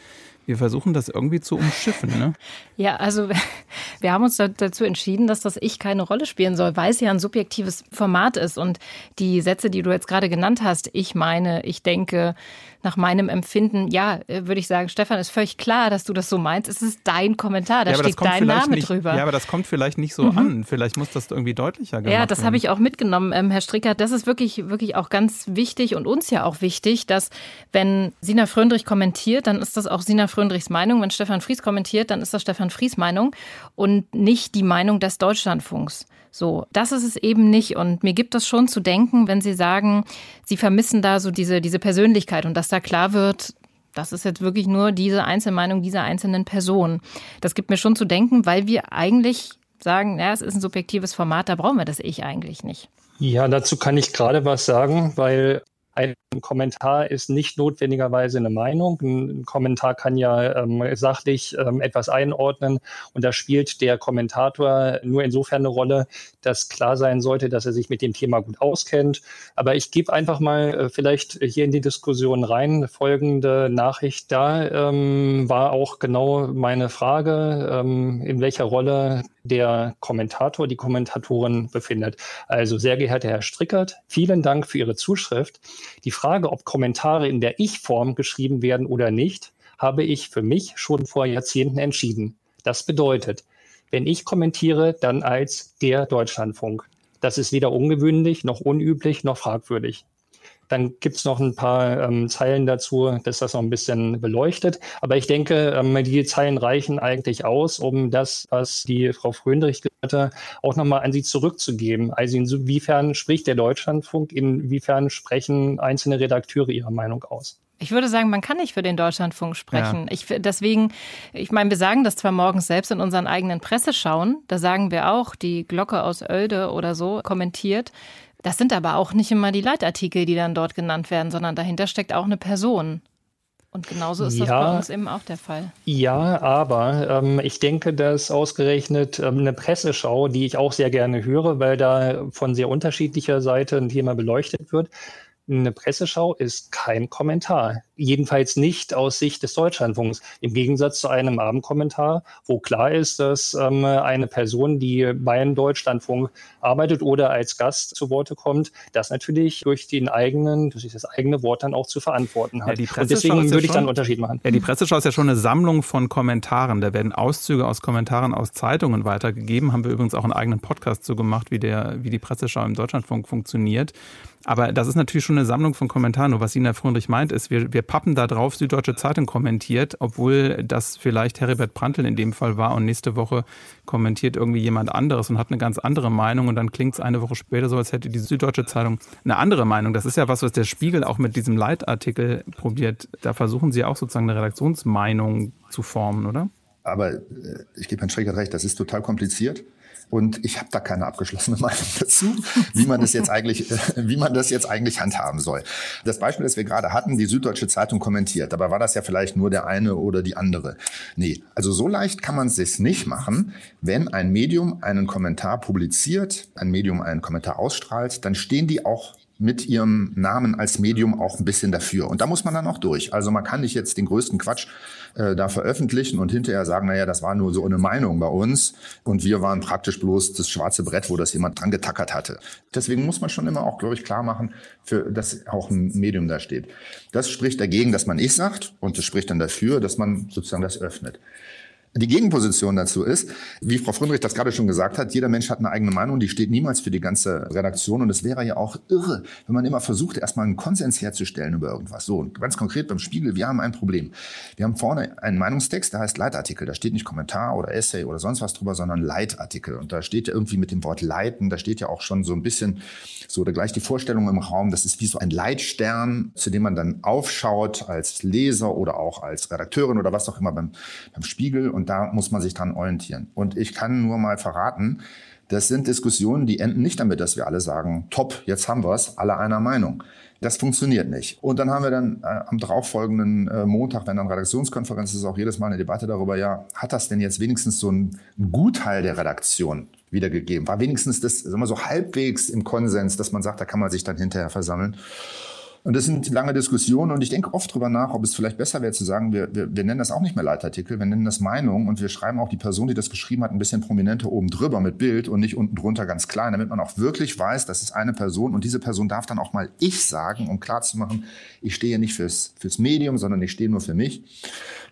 Wir versuchen das irgendwie zu umschiffen, ne? Ja, also wir haben uns dazu entschieden, dass das Ich keine Rolle spielen soll, weil es ja ein subjektives Format ist. Und die Sätze, die du jetzt gerade genannt hast, ich meine, ich denke, nach meinem Empfinden, ja, äh, würde ich sagen, Stefan, ist völlig klar, dass du das so meinst. Es ist dein Kommentar, da ja, steht dein Name nicht, drüber. Ja, aber das kommt vielleicht nicht so mhm. an. Vielleicht muss das irgendwie deutlicher gemacht Ja, das habe ich auch mitgenommen, ähm, Herr Stricker. Das ist wirklich, wirklich auch ganz wichtig und uns ja auch wichtig, dass wenn Sina Fröndrich kommentiert, dann ist das auch Sina Fröndrichs Meinung. Wenn Stefan Fries kommentiert, dann ist das Stefan Fries Meinung und nicht die Meinung des Deutschlandfunks. So, das ist es eben nicht. Und mir gibt es schon zu denken, wenn Sie sagen, Sie vermissen da so diese, diese Persönlichkeit und dass da klar wird, das ist jetzt wirklich nur diese Einzelmeinung dieser einzelnen Person. Das gibt mir schon zu denken, weil wir eigentlich sagen, ja, es ist ein subjektives Format, da brauchen wir das Ich eigentlich nicht. Ja, dazu kann ich gerade was sagen, weil ein Kommentar ist nicht notwendigerweise eine Meinung. Ein Kommentar kann ja ähm, sachlich ähm, etwas einordnen und da spielt der Kommentator nur insofern eine Rolle, dass klar sein sollte, dass er sich mit dem Thema gut auskennt. Aber ich gebe einfach mal äh, vielleicht hier in die Diskussion rein. Folgende Nachricht da ähm, war auch genau meine Frage, ähm, in welcher Rolle der Kommentator, die Kommentatorin befindet. Also sehr geehrter Herr Strickert, vielen Dank für Ihre Zuschrift. Die Frage, ob Kommentare in der Ich-Form geschrieben werden oder nicht, habe ich für mich schon vor Jahrzehnten entschieden. Das bedeutet, wenn ich kommentiere, dann als der Deutschlandfunk. Das ist weder ungewöhnlich, noch unüblich, noch fragwürdig. Dann gibt's noch ein paar ähm, Zeilen dazu, dass das noch ein bisschen beleuchtet. Aber ich denke, ähm, die Zeilen reichen eigentlich aus, um das, was die Frau Fröndrich hatte, auch nochmal an Sie zurückzugeben. Also inwiefern spricht der Deutschlandfunk, inwiefern sprechen einzelne Redakteure ihre Meinung aus? Ich würde sagen, man kann nicht für den Deutschlandfunk sprechen. Ja. Ich, deswegen, ich meine, wir sagen das zwar morgens selbst in unseren eigenen Presseschauen, da sagen wir auch, die Glocke aus Oelde oder so kommentiert. Das sind aber auch nicht immer die Leitartikel, die dann dort genannt werden, sondern dahinter steckt auch eine Person. Und genauso ist das bei uns eben auch der Fall. Ja, aber ähm, ich denke, dass ausgerechnet ähm, eine Presseschau, die ich auch sehr gerne höre, weil da von sehr unterschiedlicher Seite ein Thema beleuchtet wird, eine Presseschau ist kein Kommentar. Jedenfalls nicht aus Sicht des Deutschlandfunks. Im Gegensatz zu einem Abendkommentar, wo klar ist, dass ähm, eine Person, die beim Deutschlandfunk arbeitet oder als Gast zu Worte kommt, das natürlich durch den eigenen, durch das eigene Wort dann auch zu verantworten hat. Ja, Und deswegen würde ich dann einen Unterschied machen. Ja, die Presseschau ist ja schon eine Sammlung von Kommentaren. Da werden Auszüge aus Kommentaren aus Zeitungen weitergegeben. Haben wir übrigens auch einen eigenen Podcast zu gemacht, wie der, wie die Presseschau im Deutschlandfunk funktioniert. Aber das ist natürlich schon eine Sammlung von Kommentaren. Nur was Sina Fröndrich meint, ist, wir, wir pappen da drauf, Süddeutsche Zeitung kommentiert, obwohl das vielleicht Heribert Prantl in dem Fall war und nächste Woche kommentiert irgendwie jemand anderes und hat eine ganz andere Meinung und dann klingt es eine Woche später so, als hätte die Süddeutsche Zeitung eine andere Meinung. Das ist ja was, was der Spiegel auch mit diesem Leitartikel probiert. Da versuchen sie auch sozusagen eine Redaktionsmeinung zu formen, oder? Aber äh, ich gebe Herrn Schreckert recht, das ist total kompliziert. Und ich habe da keine abgeschlossene Meinung dazu, wie man das jetzt eigentlich, wie man das jetzt eigentlich handhaben soll. Das Beispiel, das wir gerade hatten, die Süddeutsche Zeitung kommentiert. Dabei war das ja vielleicht nur der eine oder die andere. Nee, also so leicht kann man es sich nicht machen. Wenn ein Medium einen Kommentar publiziert, ein Medium einen Kommentar ausstrahlt, dann stehen die auch mit ihrem Namen als Medium auch ein bisschen dafür. Und da muss man dann auch durch. Also man kann nicht jetzt den größten Quatsch äh, da veröffentlichen und hinterher sagen, naja, das war nur so eine Meinung bei uns und wir waren praktisch bloß das schwarze Brett, wo das jemand dran getackert hatte. Deswegen muss man schon immer auch, glaube ich, klar machen, für, dass auch ein Medium da steht. Das spricht dagegen, dass man ich sagt und das spricht dann dafür, dass man sozusagen das öffnet. Die Gegenposition dazu ist, wie Frau Fröndrich das gerade schon gesagt hat, jeder Mensch hat eine eigene Meinung, die steht niemals für die ganze Redaktion und es wäre ja auch irre, wenn man immer versucht, erstmal einen Konsens herzustellen über irgendwas. So, und ganz konkret beim Spiegel, wir haben ein Problem. Wir haben vorne einen Meinungstext, der heißt Leitartikel. Da steht nicht Kommentar oder Essay oder sonst was drüber, sondern Leitartikel. Und da steht ja irgendwie mit dem Wort leiten, da steht ja auch schon so ein bisschen so oder gleich die Vorstellung im Raum, das ist wie so ein Leitstern, zu dem man dann aufschaut als Leser oder auch als Redakteurin oder was auch immer beim, beim Spiegel. Und da muss man sich dran orientieren. Und ich kann nur mal verraten, das sind Diskussionen, die enden nicht damit, dass wir alle sagen, top, jetzt haben wir es, alle einer Meinung. Das funktioniert nicht. Und dann haben wir dann äh, am darauffolgenden äh, Montag, wenn dann Redaktionskonferenz ist, auch jedes Mal eine Debatte darüber, ja, hat das denn jetzt wenigstens so ein, ein Gutteil der Redaktion wiedergegeben? War wenigstens das sagen wir so halbwegs im Konsens, dass man sagt, da kann man sich dann hinterher versammeln? Und das sind lange Diskussionen und ich denke oft drüber nach, ob es vielleicht besser wäre zu sagen, wir, wir, wir nennen das auch nicht mehr Leitartikel, wir nennen das Meinung und wir schreiben auch die Person, die das geschrieben hat, ein bisschen prominenter oben drüber mit Bild und nicht unten drunter ganz klein, damit man auch wirklich weiß, das ist eine Person und diese Person darf dann auch mal ich sagen, um klarzumachen, ich stehe nicht fürs, fürs Medium, sondern ich stehe nur für mich.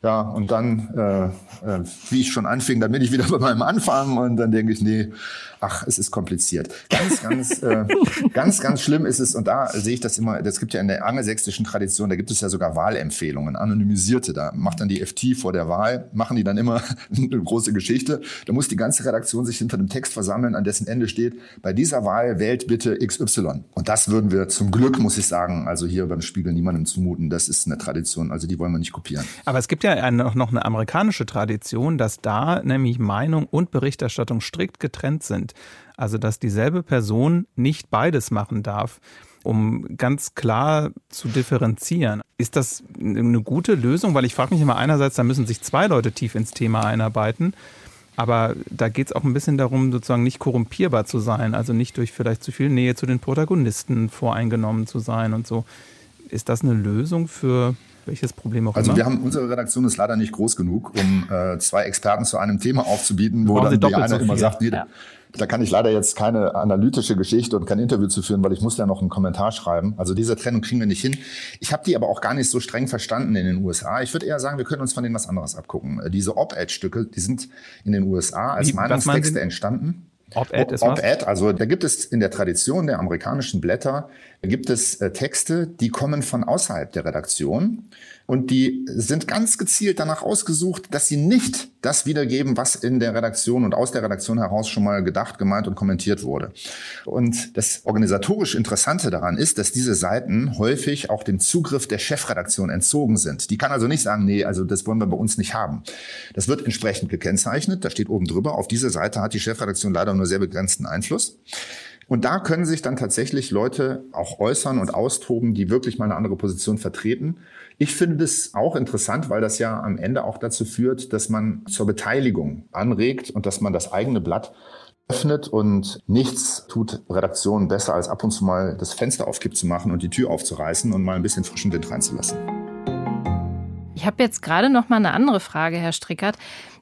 Ja, und dann, äh, äh, wie ich schon anfing, dann bin ich wieder bei meinem Anfang und dann denke ich, nee, ach, es ist kompliziert. Ganz, ganz, äh, ganz, ganz schlimm ist es, und da sehe ich das immer, das gibt ja in der angelsächsischen Tradition, da gibt es ja sogar Wahlempfehlungen, anonymisierte, da macht dann die FT vor der Wahl, machen die dann immer eine große Geschichte, da muss die ganze Redaktion sich hinter einem Text versammeln, an dessen Ende steht, bei dieser Wahl wählt bitte XY. Und das würden wir zum Glück, muss ich sagen, also hier beim Spiegel niemandem zumuten, das ist eine Tradition, also die wollen wir nicht kopieren. Aber es gibt ja noch eine amerikanische Tradition, dass da nämlich Meinung und Berichterstattung strikt getrennt sind. Also dass dieselbe Person nicht beides machen darf, um ganz klar zu differenzieren. Ist das eine gute Lösung? Weil ich frage mich immer einerseits, da müssen sich zwei Leute tief ins Thema einarbeiten. Aber da geht es auch ein bisschen darum, sozusagen nicht korrumpierbar zu sein, also nicht durch vielleicht zu viel Nähe zu den Protagonisten voreingenommen zu sein und so. Ist das eine Lösung für welches Problem auch also immer? Also wir haben, unsere Redaktion ist leider nicht groß genug, um äh, zwei Experten zu einem Thema aufzubieten, wo dann die eine so immer sagt, nee, ja. Da kann ich leider jetzt keine analytische Geschichte und kein Interview zu führen, weil ich muss ja noch einen Kommentar schreiben. Also diese Trennung kriegen wir nicht hin. Ich habe die aber auch gar nicht so streng verstanden in den USA. Ich würde eher sagen, wir können uns von denen was anderes abgucken. Äh, diese Op-Ed-Stücke, die sind in den USA als Wie, Meinungstexte entstanden. Op-Ed ist Op Op also da gibt es in der Tradition der amerikanischen Blätter, gibt es äh, Texte, die kommen von außerhalb der Redaktion und die sind ganz gezielt danach ausgesucht, dass sie nicht das wiedergeben, was in der Redaktion und aus der Redaktion heraus schon mal gedacht, gemeint und kommentiert wurde. Und das organisatorisch Interessante daran ist, dass diese Seiten häufig auch dem Zugriff der Chefredaktion entzogen sind. Die kann also nicht sagen, nee, also das wollen wir bei uns nicht haben. Das wird entsprechend gekennzeichnet. Da steht oben drüber, auf diese Seite hat die Chefredaktion leider nur sehr begrenzten Einfluss. Und da können sich dann tatsächlich Leute auch äußern und austoben, die wirklich mal eine andere Position vertreten. Ich finde das auch interessant, weil das ja am Ende auch dazu führt, dass man zur Beteiligung anregt und dass man das eigene Blatt öffnet und nichts tut Redaktionen besser, als ab und zu mal das Fenster aufgibt zu machen und die Tür aufzureißen und mal ein bisschen frischen Wind reinzulassen. Ich habe jetzt gerade noch mal eine andere Frage, Herr Strickert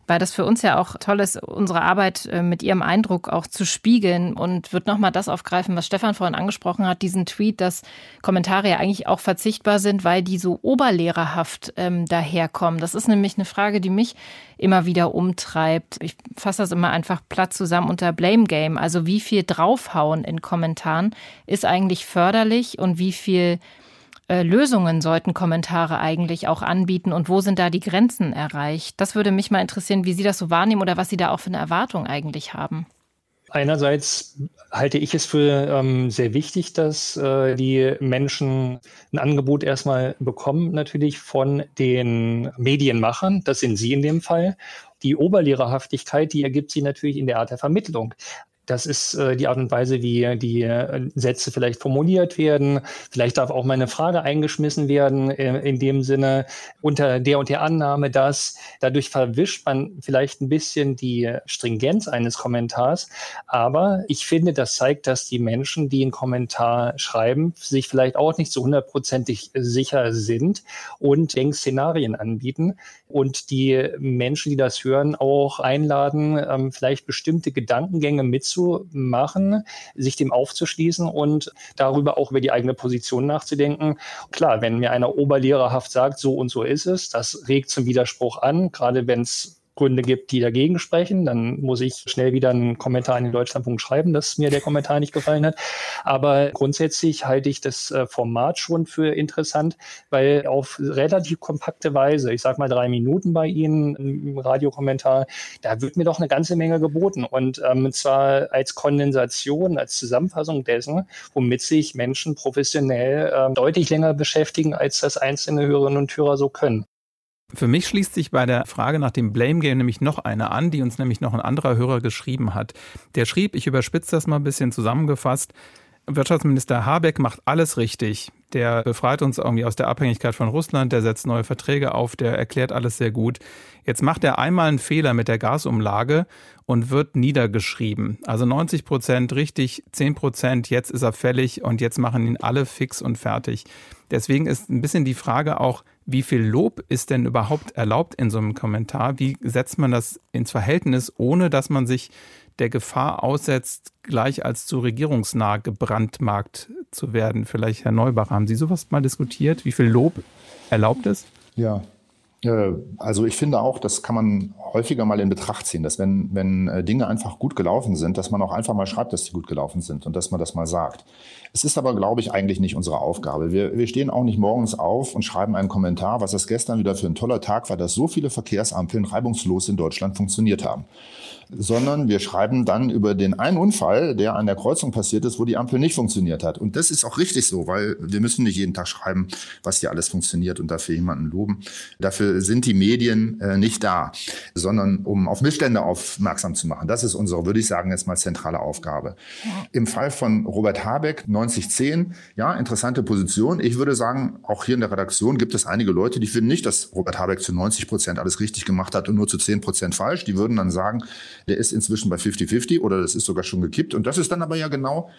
weil das für uns ja auch toll ist, unsere Arbeit äh, mit Ihrem Eindruck auch zu spiegeln und wird nochmal das aufgreifen, was Stefan vorhin angesprochen hat, diesen Tweet, dass Kommentare ja eigentlich auch verzichtbar sind, weil die so oberlehrerhaft ähm, daherkommen. Das ist nämlich eine Frage, die mich immer wieder umtreibt. Ich fasse das immer einfach platt zusammen unter Blame Game. Also wie viel draufhauen in Kommentaren ist eigentlich förderlich und wie viel äh, Lösungen sollten Kommentare eigentlich auch anbieten und wo sind da die Grenzen erreicht? Das würde mich mal interessieren, wie Sie das so wahrnehmen oder was Sie da auch für eine Erwartung eigentlich haben. Einerseits halte ich es für ähm, sehr wichtig, dass äh, die Menschen ein Angebot erstmal bekommen, natürlich von den Medienmachern. Das sind Sie in dem Fall. Die Oberlehrerhaftigkeit, die ergibt sich natürlich in der Art der Vermittlung. Das ist äh, die Art und Weise, wie die äh, Sätze vielleicht formuliert werden. Vielleicht darf auch mal eine Frage eingeschmissen werden, äh, in dem Sinne unter der und der Annahme, dass dadurch verwischt man vielleicht ein bisschen die Stringenz eines Kommentars. Aber ich finde, das zeigt, dass die Menschen, die einen Kommentar schreiben, sich vielleicht auch nicht so hundertprozentig sicher sind und Denkszenarien anbieten und die Menschen, die das hören, auch einladen, ähm, vielleicht bestimmte Gedankengänge mitzumachen, sich dem aufzuschließen und darüber auch über die eigene Position nachzudenken. Klar, wenn mir einer oberlehrerhaft sagt, so und so ist es, das regt zum Widerspruch an, gerade wenn es Gründe gibt, die dagegen sprechen, dann muss ich schnell wieder einen Kommentar in den Deutschlandpunkt schreiben, dass mir der Kommentar nicht gefallen hat. Aber grundsätzlich halte ich das äh, Format schon für interessant, weil auf relativ kompakte Weise, ich sage mal drei Minuten bei Ihnen im Radiokommentar, da wird mir doch eine ganze Menge geboten. Und ähm, zwar als Kondensation, als Zusammenfassung dessen, womit sich Menschen professionell äh, deutlich länger beschäftigen, als das einzelne Hörerinnen und Hörer so können. Für mich schließt sich bei der Frage nach dem Blame Game nämlich noch eine an, die uns nämlich noch ein anderer Hörer geschrieben hat. Der schrieb, ich überspitze das mal ein bisschen zusammengefasst, Wirtschaftsminister Habeck macht alles richtig. Der befreit uns irgendwie aus der Abhängigkeit von Russland, der setzt neue Verträge auf, der erklärt alles sehr gut. Jetzt macht er einmal einen Fehler mit der Gasumlage und wird niedergeschrieben. Also 90 Prozent richtig, 10 Prozent, jetzt ist er fällig und jetzt machen ihn alle fix und fertig. Deswegen ist ein bisschen die Frage auch, wie viel Lob ist denn überhaupt erlaubt in so einem Kommentar? Wie setzt man das ins Verhältnis, ohne dass man sich der Gefahr aussetzt, gleich als zu regierungsnah gebrandmarkt zu werden. Vielleicht, Herr Neubach, haben Sie sowas mal diskutiert? Wie viel Lob erlaubt ist? Ja, also ich finde auch, das kann man häufiger mal in Betracht ziehen, dass wenn, wenn äh, Dinge einfach gut gelaufen sind, dass man auch einfach mal schreibt, dass sie gut gelaufen sind und dass man das mal sagt. Es ist aber, glaube ich, eigentlich nicht unsere Aufgabe. Wir, wir stehen auch nicht morgens auf und schreiben einen Kommentar, was das gestern wieder für ein toller Tag war, dass so viele Verkehrsampeln reibungslos in Deutschland funktioniert haben sondern wir schreiben dann über den einen Unfall, der an der Kreuzung passiert ist, wo die Ampel nicht funktioniert hat. Und das ist auch richtig so, weil wir müssen nicht jeden Tag schreiben, was hier alles funktioniert und dafür jemanden loben. Dafür sind die Medien äh, nicht da, sondern um auf Missstände aufmerksam zu machen. Das ist unsere, würde ich sagen, jetzt mal zentrale Aufgabe. Im Fall von Robert Habeck 9010, ja, interessante Position. Ich würde sagen, auch hier in der Redaktion gibt es einige Leute, die finden nicht, dass Robert Habeck zu 90 Prozent alles richtig gemacht hat und nur zu 10 Prozent falsch. Die würden dann sagen, der ist inzwischen bei 50-50 oder das ist sogar schon gekippt. Und das ist dann aber ja genau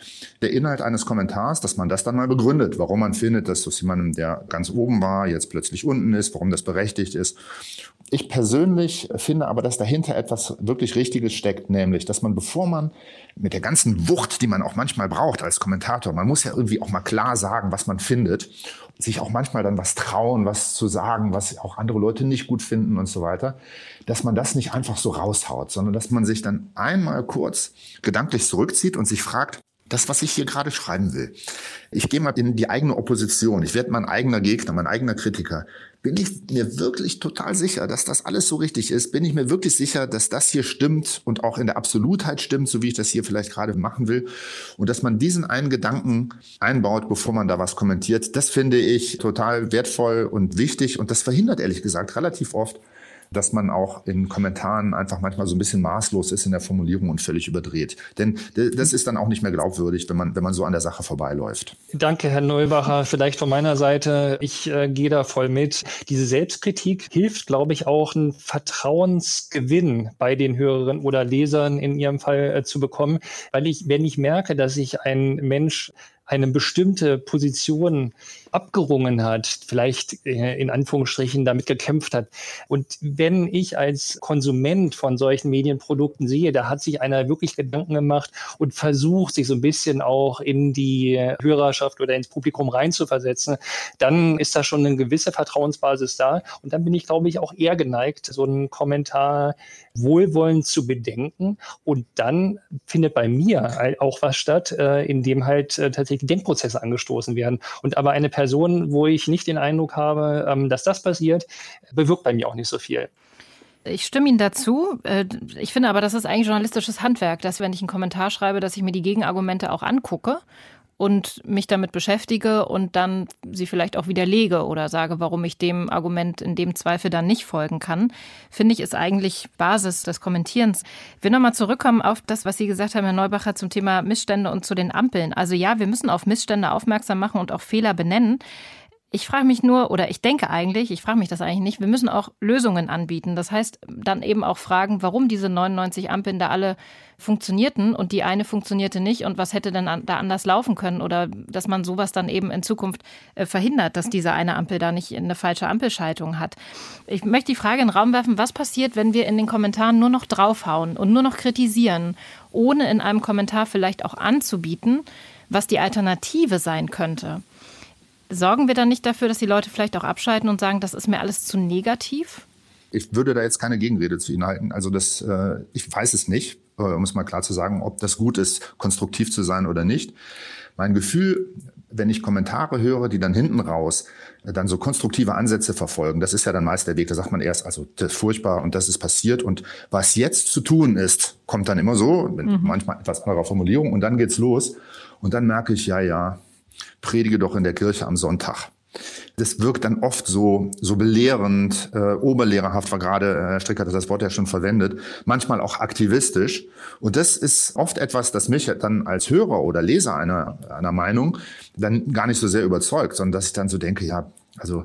der Inhalt eines Kommentars, dass man das dann mal begründet, warum man findet, dass aus jemandem, der ganz oben war, jetzt plötzlich unten ist, warum das berechtigt ist. Ich persönlich finde aber, dass dahinter etwas wirklich Richtiges steckt, nämlich, dass man, bevor man mit der ganzen Wucht, die man auch manchmal braucht als Kommentator, man muss ja irgendwie auch mal klar sagen, was man findet, sich auch manchmal dann was trauen, was zu sagen, was auch andere Leute nicht gut finden und so weiter, dass man das nicht einfach so raushaut, sondern dass man sich dann einmal kurz gedanklich zurückzieht und sich fragt, das, was ich hier gerade schreiben will. Ich gehe mal in die eigene Opposition. Ich werde mein eigener Gegner, mein eigener Kritiker. Bin ich mir wirklich total sicher, dass das alles so richtig ist? Bin ich mir wirklich sicher, dass das hier stimmt und auch in der Absolutheit stimmt, so wie ich das hier vielleicht gerade machen will? Und dass man diesen einen Gedanken einbaut, bevor man da was kommentiert, das finde ich total wertvoll und wichtig. Und das verhindert ehrlich gesagt relativ oft, dass man auch in Kommentaren einfach manchmal so ein bisschen maßlos ist in der Formulierung und völlig überdreht. Denn das ist dann auch nicht mehr glaubwürdig, wenn man, wenn man so an der Sache vorbeiläuft. Danke, Herr Neubacher. Vielleicht von meiner Seite, ich äh, gehe da voll mit. Diese Selbstkritik hilft, glaube ich, auch einen Vertrauensgewinn bei den Hörerinnen oder Lesern in Ihrem Fall äh, zu bekommen, weil ich, wenn ich merke, dass sich ein Mensch eine bestimmte Position abgerungen hat, vielleicht äh, in Anführungsstrichen damit gekämpft hat. Und wenn ich als Konsument von solchen Medienprodukten sehe, da hat sich einer wirklich Gedanken gemacht und versucht, sich so ein bisschen auch in die Hörerschaft oder ins Publikum reinzuversetzen, dann ist da schon eine gewisse Vertrauensbasis da. Und dann bin ich, glaube ich, auch eher geneigt, so einen Kommentar wohlwollend zu bedenken. Und dann findet bei mir auch was statt, äh, in dem halt äh, tatsächlich Denkprozesse angestoßen werden. Und aber eine Person, wo ich nicht den Eindruck habe, ähm, dass das passiert, bewirkt bei mir auch nicht so viel. Ich stimme Ihnen dazu. Äh, ich finde aber, das ist eigentlich journalistisches Handwerk, dass wenn ich einen Kommentar schreibe, dass ich mir die Gegenargumente auch angucke und mich damit beschäftige und dann sie vielleicht auch widerlege oder sage, warum ich dem Argument in dem Zweifel dann nicht folgen kann, finde ich, ist eigentlich Basis des Kommentierens. Ich will nochmal zurückkommen auf das, was Sie gesagt haben, Herr Neubacher, zum Thema Missstände und zu den Ampeln. Also ja, wir müssen auf Missstände aufmerksam machen und auch Fehler benennen. Ich frage mich nur, oder ich denke eigentlich, ich frage mich das eigentlich nicht, wir müssen auch Lösungen anbieten. Das heißt, dann eben auch fragen, warum diese 99 Ampeln da alle funktionierten und die eine funktionierte nicht und was hätte denn da anders laufen können oder dass man sowas dann eben in Zukunft äh, verhindert, dass diese eine Ampel da nicht eine falsche Ampelschaltung hat. Ich möchte die Frage in den Raum werfen, was passiert, wenn wir in den Kommentaren nur noch draufhauen und nur noch kritisieren, ohne in einem Kommentar vielleicht auch anzubieten, was die Alternative sein könnte? Sorgen wir dann nicht dafür, dass die Leute vielleicht auch abschalten und sagen, das ist mir alles zu negativ? Ich würde da jetzt keine Gegenrede zu Ihnen halten. Also das, äh, ich weiß es nicht, äh, um es mal klar zu sagen, ob das gut ist, konstruktiv zu sein oder nicht. Mein Gefühl, wenn ich Kommentare höre, die dann hinten raus äh, dann so konstruktive Ansätze verfolgen, das ist ja dann meist der Weg. Da sagt man erst, also das ist furchtbar und das ist passiert und was jetzt zu tun ist, kommt dann immer so, mhm. manchmal etwas anderer Formulierung und dann geht's los und dann merke ich, ja, ja, predige doch in der Kirche am Sonntag. Das wirkt dann oft so, so belehrend, äh, oberlehrerhaft, war gerade, äh, Herr Stricker hat das Wort ja schon verwendet, manchmal auch aktivistisch. Und das ist oft etwas, das mich dann als Hörer oder Leser einer, einer Meinung dann gar nicht so sehr überzeugt, sondern dass ich dann so denke, ja, also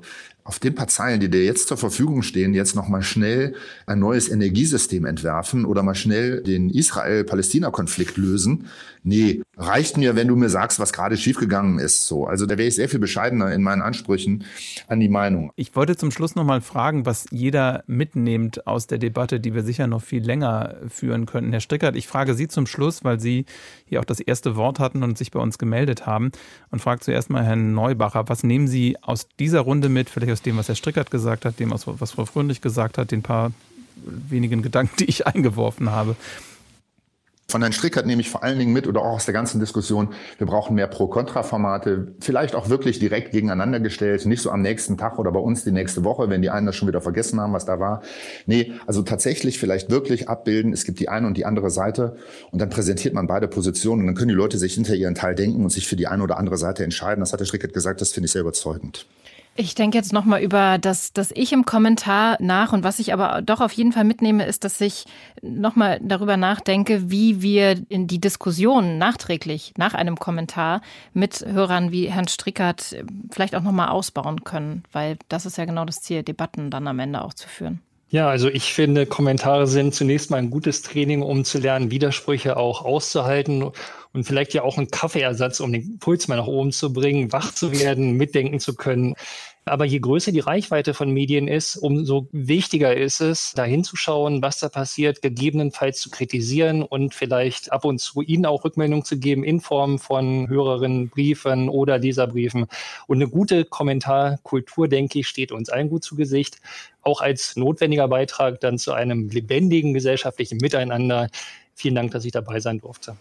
auf den paar Zeilen, die dir jetzt zur Verfügung stehen, jetzt noch mal schnell ein neues Energiesystem entwerfen oder mal schnell den Israel-Palästina-Konflikt lösen. Nee, reicht mir, wenn du mir sagst, was gerade schiefgegangen ist. So, also da wäre ich sehr viel bescheidener in meinen Ansprüchen an die Meinung. Ich wollte zum Schluss noch mal fragen, was jeder mitnimmt aus der Debatte, die wir sicher noch viel länger führen könnten. Herr Strickert, ich frage Sie zum Schluss, weil Sie hier auch das erste Wort hatten und sich bei uns gemeldet haben und frage zuerst mal Herrn Neubacher, was nehmen Sie aus dieser Runde mit, vielleicht aus aus dem, was Herr Strickert gesagt hat, dem, was Frau Fröhlich gesagt hat, den paar wenigen Gedanken, die ich eingeworfen habe. Von Herrn Strickert nehme ich vor allen Dingen mit oder auch aus der ganzen Diskussion, wir brauchen mehr Pro-Kontra-Formate, vielleicht auch wirklich direkt gegeneinander gestellt, nicht so am nächsten Tag oder bei uns die nächste Woche, wenn die einen das schon wieder vergessen haben, was da war. Nee, also tatsächlich vielleicht wirklich abbilden, es gibt die eine und die andere Seite und dann präsentiert man beide Positionen und dann können die Leute sich hinter ihren Teil denken und sich für die eine oder andere Seite entscheiden. Das hat Herr Strickert gesagt, das finde ich sehr überzeugend. Ich denke jetzt nochmal über das, das Ich im Kommentar nach und was ich aber doch auf jeden Fall mitnehme, ist, dass ich nochmal darüber nachdenke, wie wir in die Diskussion nachträglich nach einem Kommentar mit Hörern wie Herrn Strickert vielleicht auch nochmal ausbauen können, weil das ist ja genau das Ziel, Debatten dann am Ende auch zu führen. Ja, also ich finde, Kommentare sind zunächst mal ein gutes Training, um zu lernen, Widersprüche auch auszuhalten und vielleicht ja auch ein Kaffeeersatz, um den Puls mal nach oben zu bringen, wach zu werden, mitdenken zu können. Aber je größer die Reichweite von Medien ist, umso wichtiger ist es, da hinzuschauen, was da passiert, gegebenenfalls zu kritisieren und vielleicht ab und zu ihnen auch Rückmeldung zu geben in Form von Hörerinnen, Briefen oder Leserbriefen. Und eine gute Kommentarkultur, denke ich, steht uns allen gut zu Gesicht. Auch als notwendiger Beitrag dann zu einem lebendigen gesellschaftlichen Miteinander. Vielen Dank, dass ich dabei sein durfte.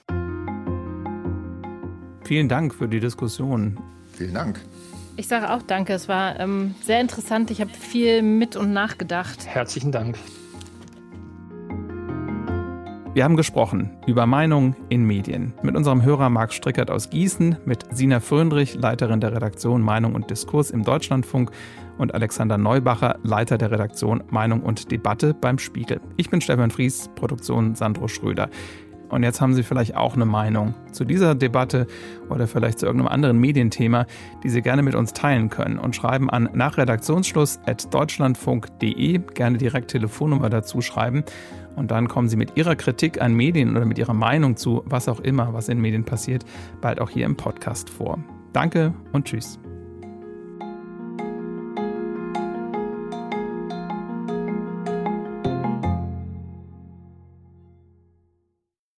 Vielen Dank für die Diskussion. Vielen Dank. Ich sage auch danke. Es war ähm, sehr interessant. Ich habe viel mit und nachgedacht. Herzlichen Dank. Wir haben gesprochen über Meinung in Medien mit unserem Hörer Marc Strickert aus Gießen, mit Sina Fröndrich, Leiterin der Redaktion Meinung und Diskurs im Deutschlandfunk und Alexander Neubacher, Leiter der Redaktion Meinung und Debatte beim Spiegel. Ich bin Stefan Fries, Produktion Sandro Schröder. Und jetzt haben Sie vielleicht auch eine Meinung zu dieser Debatte oder vielleicht zu irgendeinem anderen Medienthema, die Sie gerne mit uns teilen können und schreiben an nachredaktionsschluss.deutschlandfunk.de, gerne direkt Telefonnummer dazu schreiben. Und dann kommen Sie mit Ihrer Kritik an Medien oder mit Ihrer Meinung zu was auch immer, was in Medien passiert, bald auch hier im Podcast vor. Danke und tschüss.